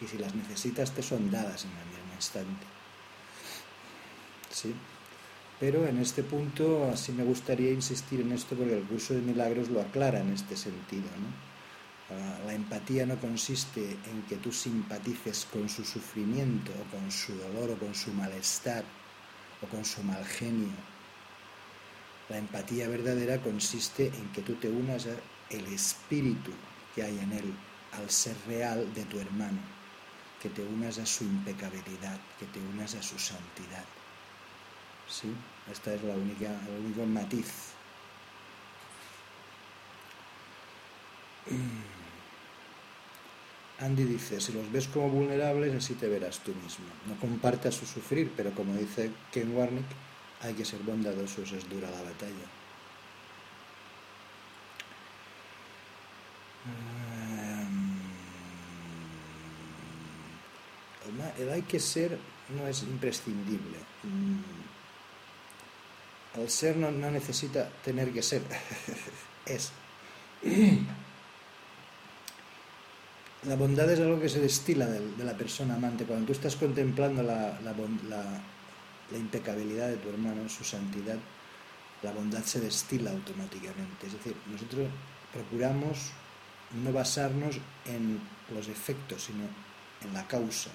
S1: y si las necesitas te son dadas en el mismo instante. ¿Sí? Pero en este punto sí me gustaría insistir en esto porque el curso de milagros lo aclara en este sentido. Ah, la empatía no consiste en que tú simpatices con su sufrimiento o con su dolor o con su malestar o con su mal genio. La empatía verdadera consiste en que tú te unas al espíritu hay en él, al ser real de tu hermano, que te unas a su impecabilidad, que te unas a su santidad. ¿sí? Esta es la única, el único matiz. Andy dice, si los ves como vulnerables, así te verás tú mismo. No compartas su sufrir, pero como dice Ken Warnick, hay que ser bondadosos, es dura la batalla. El hay que ser no es imprescindible. Mm, el ser no, necesita tener que ser, es. La bondad es algo que se destila de, la persona amante. Cuando tú estás contemplando la, la, impecabilidad de tu hermano, su santidad, la bondad se destila automáticamente. Es decir, nosotros procuramos no basarnos en los efectos, sino en la causa,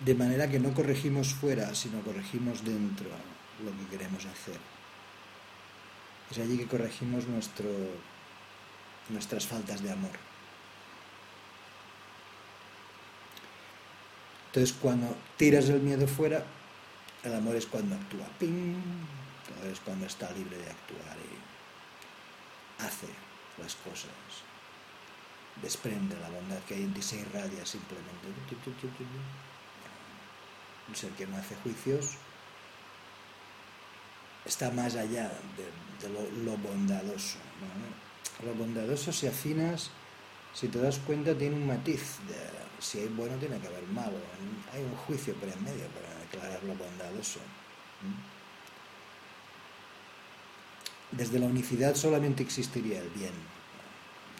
S1: de manera que no corregimos fuera, sino corregimos dentro lo que queremos hacer. Es allí que corregimos nuestro, nuestras faltas de amor. Entonces cuando tiras el miedo fuera, el amor es cuando actúa. ¡Ping! Es cuando está libre de actuar y hace las cosas. Desprende la bondad que hay en ti, se irradia simplemente un ser que no hace juicios, está más allá de, lo, bondadoso. Lo bondadoso, si afinas, si te das cuenta, tiene un matiz. De, si hay bueno, tiene que haber malo. Hay un juicio por en medio para declarar lo bondadoso. Desde la unicidad solamente existiría el bien.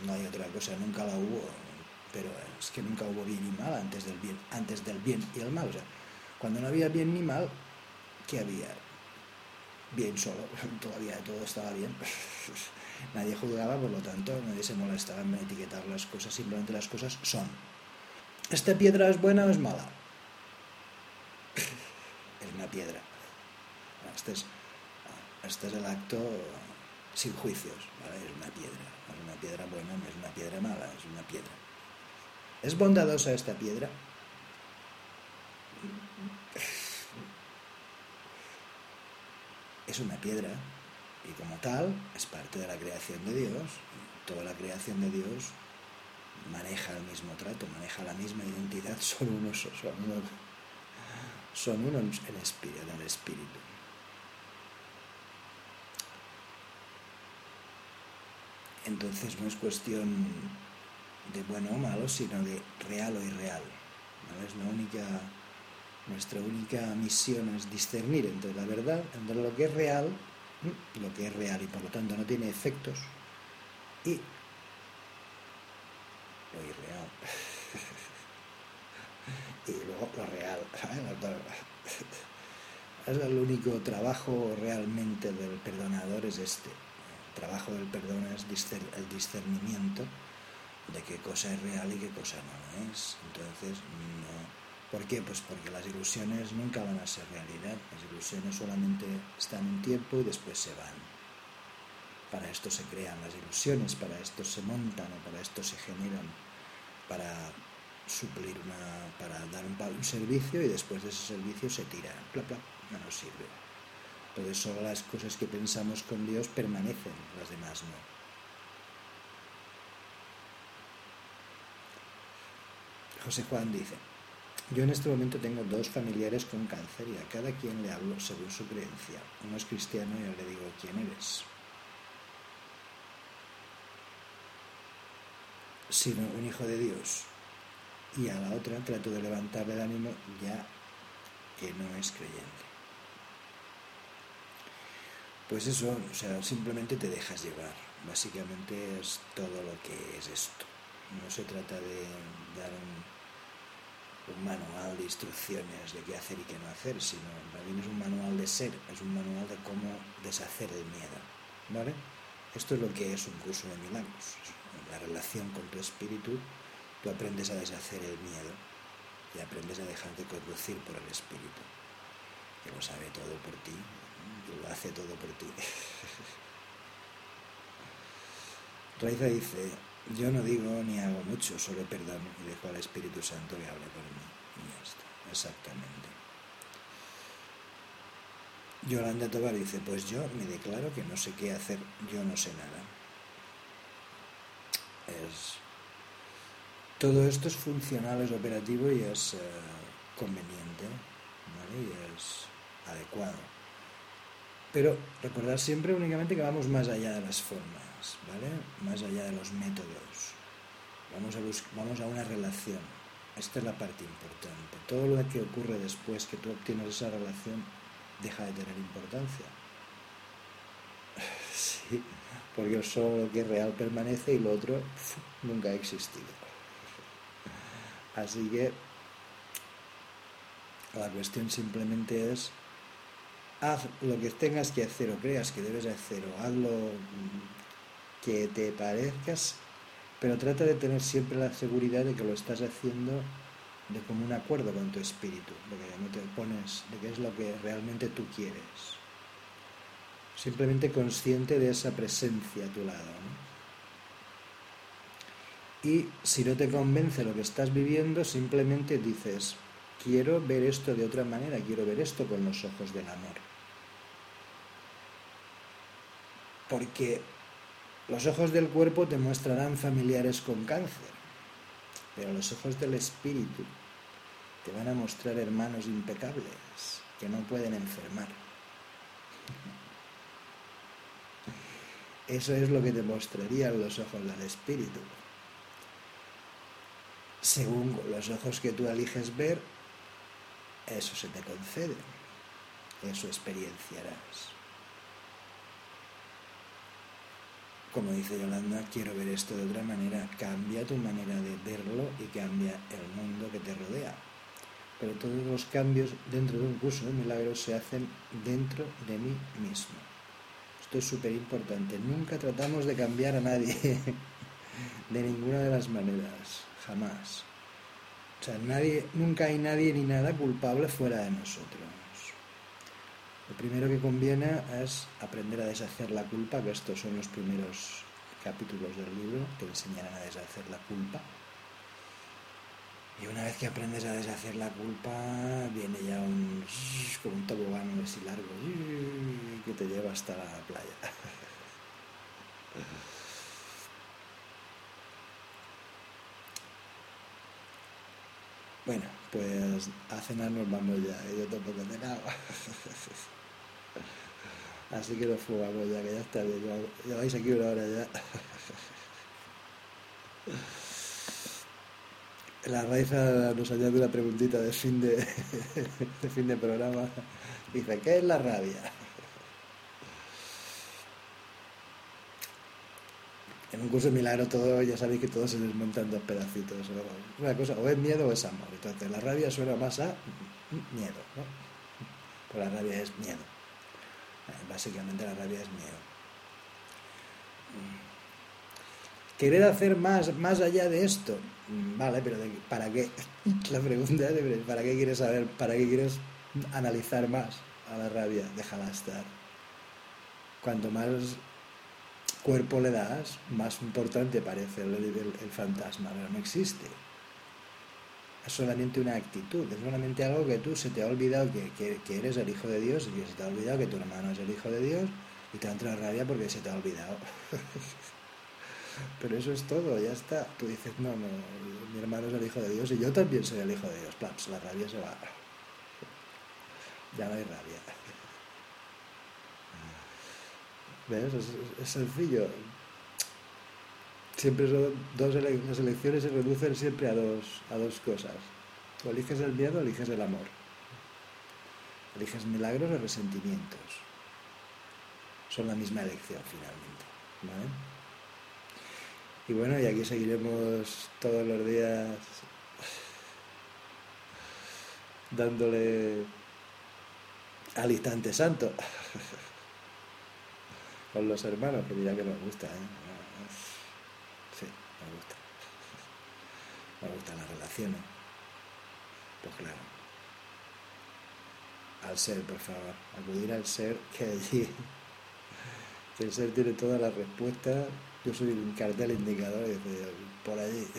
S1: No hay otra cosa, nunca la hubo. Pero es que nunca hubo bien y mal antes del bien, antes del bien y el mal. Cuando no había bien ni mal, ¿qué había? bien solo, todavía todo estaba bien. Nadie juzgaba, por lo tanto, nadie se molestaba en etiquetar las cosas, simplemente las cosas son. ¿Esta piedra es buena o es mala? Es una piedra. Este es, este es el acto sin juicios, Es una piedra. Es una piedra buena, no es una piedra mala, es una piedra. ¿Es bondadosa esta piedra? Es una piedra y como tal es parte de la creación de Dios. Toda la creación de Dios maneja el mismo trato, maneja la misma identidad, son unos, son unos, son unos en espíritu, el espíritu. Entonces no es cuestión de bueno o malo, sino de real o irreal. Es la única, nuestra única misión es discernir entre la verdad, entre lo que es real, lo que es real y por lo tanto no tiene efectos, y lo irreal. y luego lo real. El único trabajo realmente del perdonador es este. El trabajo del perdón es el discernimiento de qué cosa es real y qué cosa no es. Entonces, no. ¿Por qué? Pues porque las ilusiones nunca van a ser realidad. Las ilusiones solamente están un tiempo y después se van. Para esto se crean las ilusiones, para esto se montan o para esto se generan, para suplir una, para dar un, un servicio y después de ese servicio se tira, bla, bla, no nos sirve. Entonces solo las cosas que pensamos con Dios permanecen, las demás no. José Juan dice, yo en este momento tengo dos familiares con cáncer y a cada quien le hablo según su creencia. Uno es cristiano y yo le digo, ¿quién eres? sino un hijo de Dios. Y a la otra trato de levantarle el ánimo ya que no es creyente. Pues eso, o sea, simplemente te dejas llevar. Básicamente es todo lo que es esto. No se trata de dar un, un manual de instrucciones de qué hacer y qué no hacer, sino también es un manual de ser, es un manual de cómo deshacer el miedo. ¿Vale? Esto es lo que es un curso de milagros la relación con tu espíritu, tú aprendes a deshacer el miedo y aprendes a dejarte conducir por el espíritu, que lo sabe todo por ti, que lo hace todo por ti. Raiza dice, yo no digo ni hago mucho, solo perdón y dejo al Espíritu Santo que hable por mí. Y ya está, exactamente. Yolanda Tobar dice, pues yo me declaro que no sé qué hacer, yo no sé nada todo esto es funcional, es operativo y es eh, conveniente y es adecuado. Pero recordar siempre únicamente que vamos más allá de las formas, ¿vale? más allá de los métodos. Vamos a, vamos a una relación. Esta es la parte importante. Todo lo que ocurre después que tú obtienes esa relación deja de tener importancia. Sí porque solo lo que es real permanece y lo otro nunca ha existido. Así que la cuestión simplemente es haz lo que tengas que hacer o creas que debes hacer o hazlo que te parezcas, pero trata de tener siempre la seguridad de que lo estás haciendo de común acuerdo con tu espíritu, de que no te pones, de que es lo que realmente tú quieres simplemente consciente de esa presencia a tu lado. Y si no te convence lo que estás viviendo, simplemente dices, quiero ver esto de otra manera, quiero ver esto con los ojos del amor. Porque los ojos del cuerpo te mostrarán familiares con cáncer, pero los ojos del espíritu te van a mostrar hermanos impecables que no pueden enfermar. Eso es lo que te mostrarían los ojos del Espíritu. Según los ojos que tú eliges ver, eso se te concede, eso experienciarás. Como dice Yolanda, quiero ver esto de otra manera, cambia tu manera de verlo y cambia el mundo que te rodea. pero todos los cambios dentro de un curso de milagros se hacen dentro de mí mismo. Esto es súper importante. Nunca tratamos de cambiar a nadie de ninguna de las maneras, jamás. O sea, nadie, nunca hay nadie ni nada culpable fuera de nosotros. Lo primero que conviene es aprender a deshacer la culpa, que estos son los primeros capítulos del libro que enseñarán a deshacer la culpa. Y una vez que aprendes a deshacer la culpa, viene ya un como un tobogán así largo que te lleva hasta la playa. Bueno, pues a cenar nos vamos ya, yo tampoco he cenado. Así que nos fugamos ya, que ya está bien. Lleváis aquí una hora ya. La Raiza nos añade una preguntita de fin de, fin de programa. Dice, ¿qué es la rabia? En un curso de milagro todo, ya sabéis que todo se desmonta en dos pedacitos. Una cosa, o es miedo o es amor. Entonces la rabia suena más a miedo, ¿no? Pues la rabia es miedo. Básicamente la rabia es miedo. Querer hacer más, más allá de esto, vale, pero ¿para qué? La pregunta es, ¿para qué quieres saber? ¿Para qué quieres analizar más a la rabia? Déjala estar. Cuanto más cuerpo le das, más importante parece el, el fantasma, pero no existe es solamente una actitud, es solamente algo que tú se te ha olvidado que, eres el hijo de Dios y que se te ha olvidado que tu hermano es el hijo de Dios y te entra rabia porque se te ha olvidado. Pero eso es todo, ya está. Tú dices, no, no, mi hermano es el hijo de Dios y yo también soy el hijo de Dios. Plaps, la rabia se va. Ya no hay rabia. ¿Ves? es sencillo siempre son dos las elecciones se reducen siempre a dos, a dos cosas. O eliges el miedo o eliges el amor. Eliges milagros o resentimientos. Son la misma elección finalmente. Y bueno, y aquí seguiremos todos los días dándole al instante santo con los hermanos, que mira que nos gusta. ¿eh? Me gusta. Me gustan las relaciones. Pues claro. Al ser, por favor. Acudir al ser que allí. Que el ser tiene todas las respuestas. Yo soy un cartel indicador y por allí.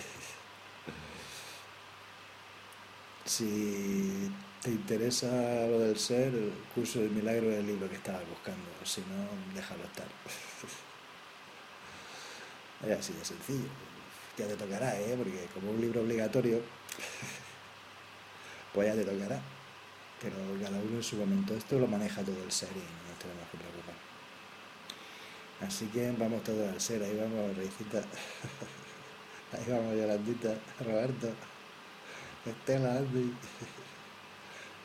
S1: Si te interesa lo del ser, el curso del milagro es el libro que estabas buscando. Si no, déjalo estar. Es así de sencillo ya te tocará, ¿eh? porque como un libro obligatorio, pues ya te tocará. Pero cada uno en su momento, esto lo maneja todo el ser y no tenemos que preocupar. Así que vamos todos al ser, ahí vamos, Reicita, ahí vamos, Yolandita, Roberto, Estela, Andy,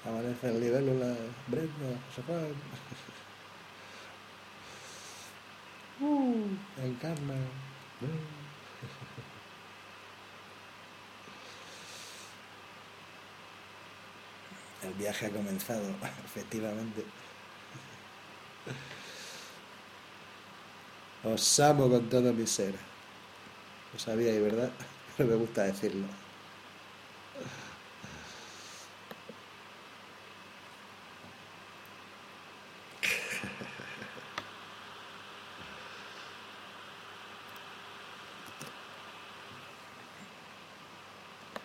S1: Amanece el la Brenda, José Juan. Uh, encarna. Uh. El viaje ha comenzado, efectivamente. Os amo con todo mi ser. Lo sabíais, ¿verdad? Pero me gusta decirlo.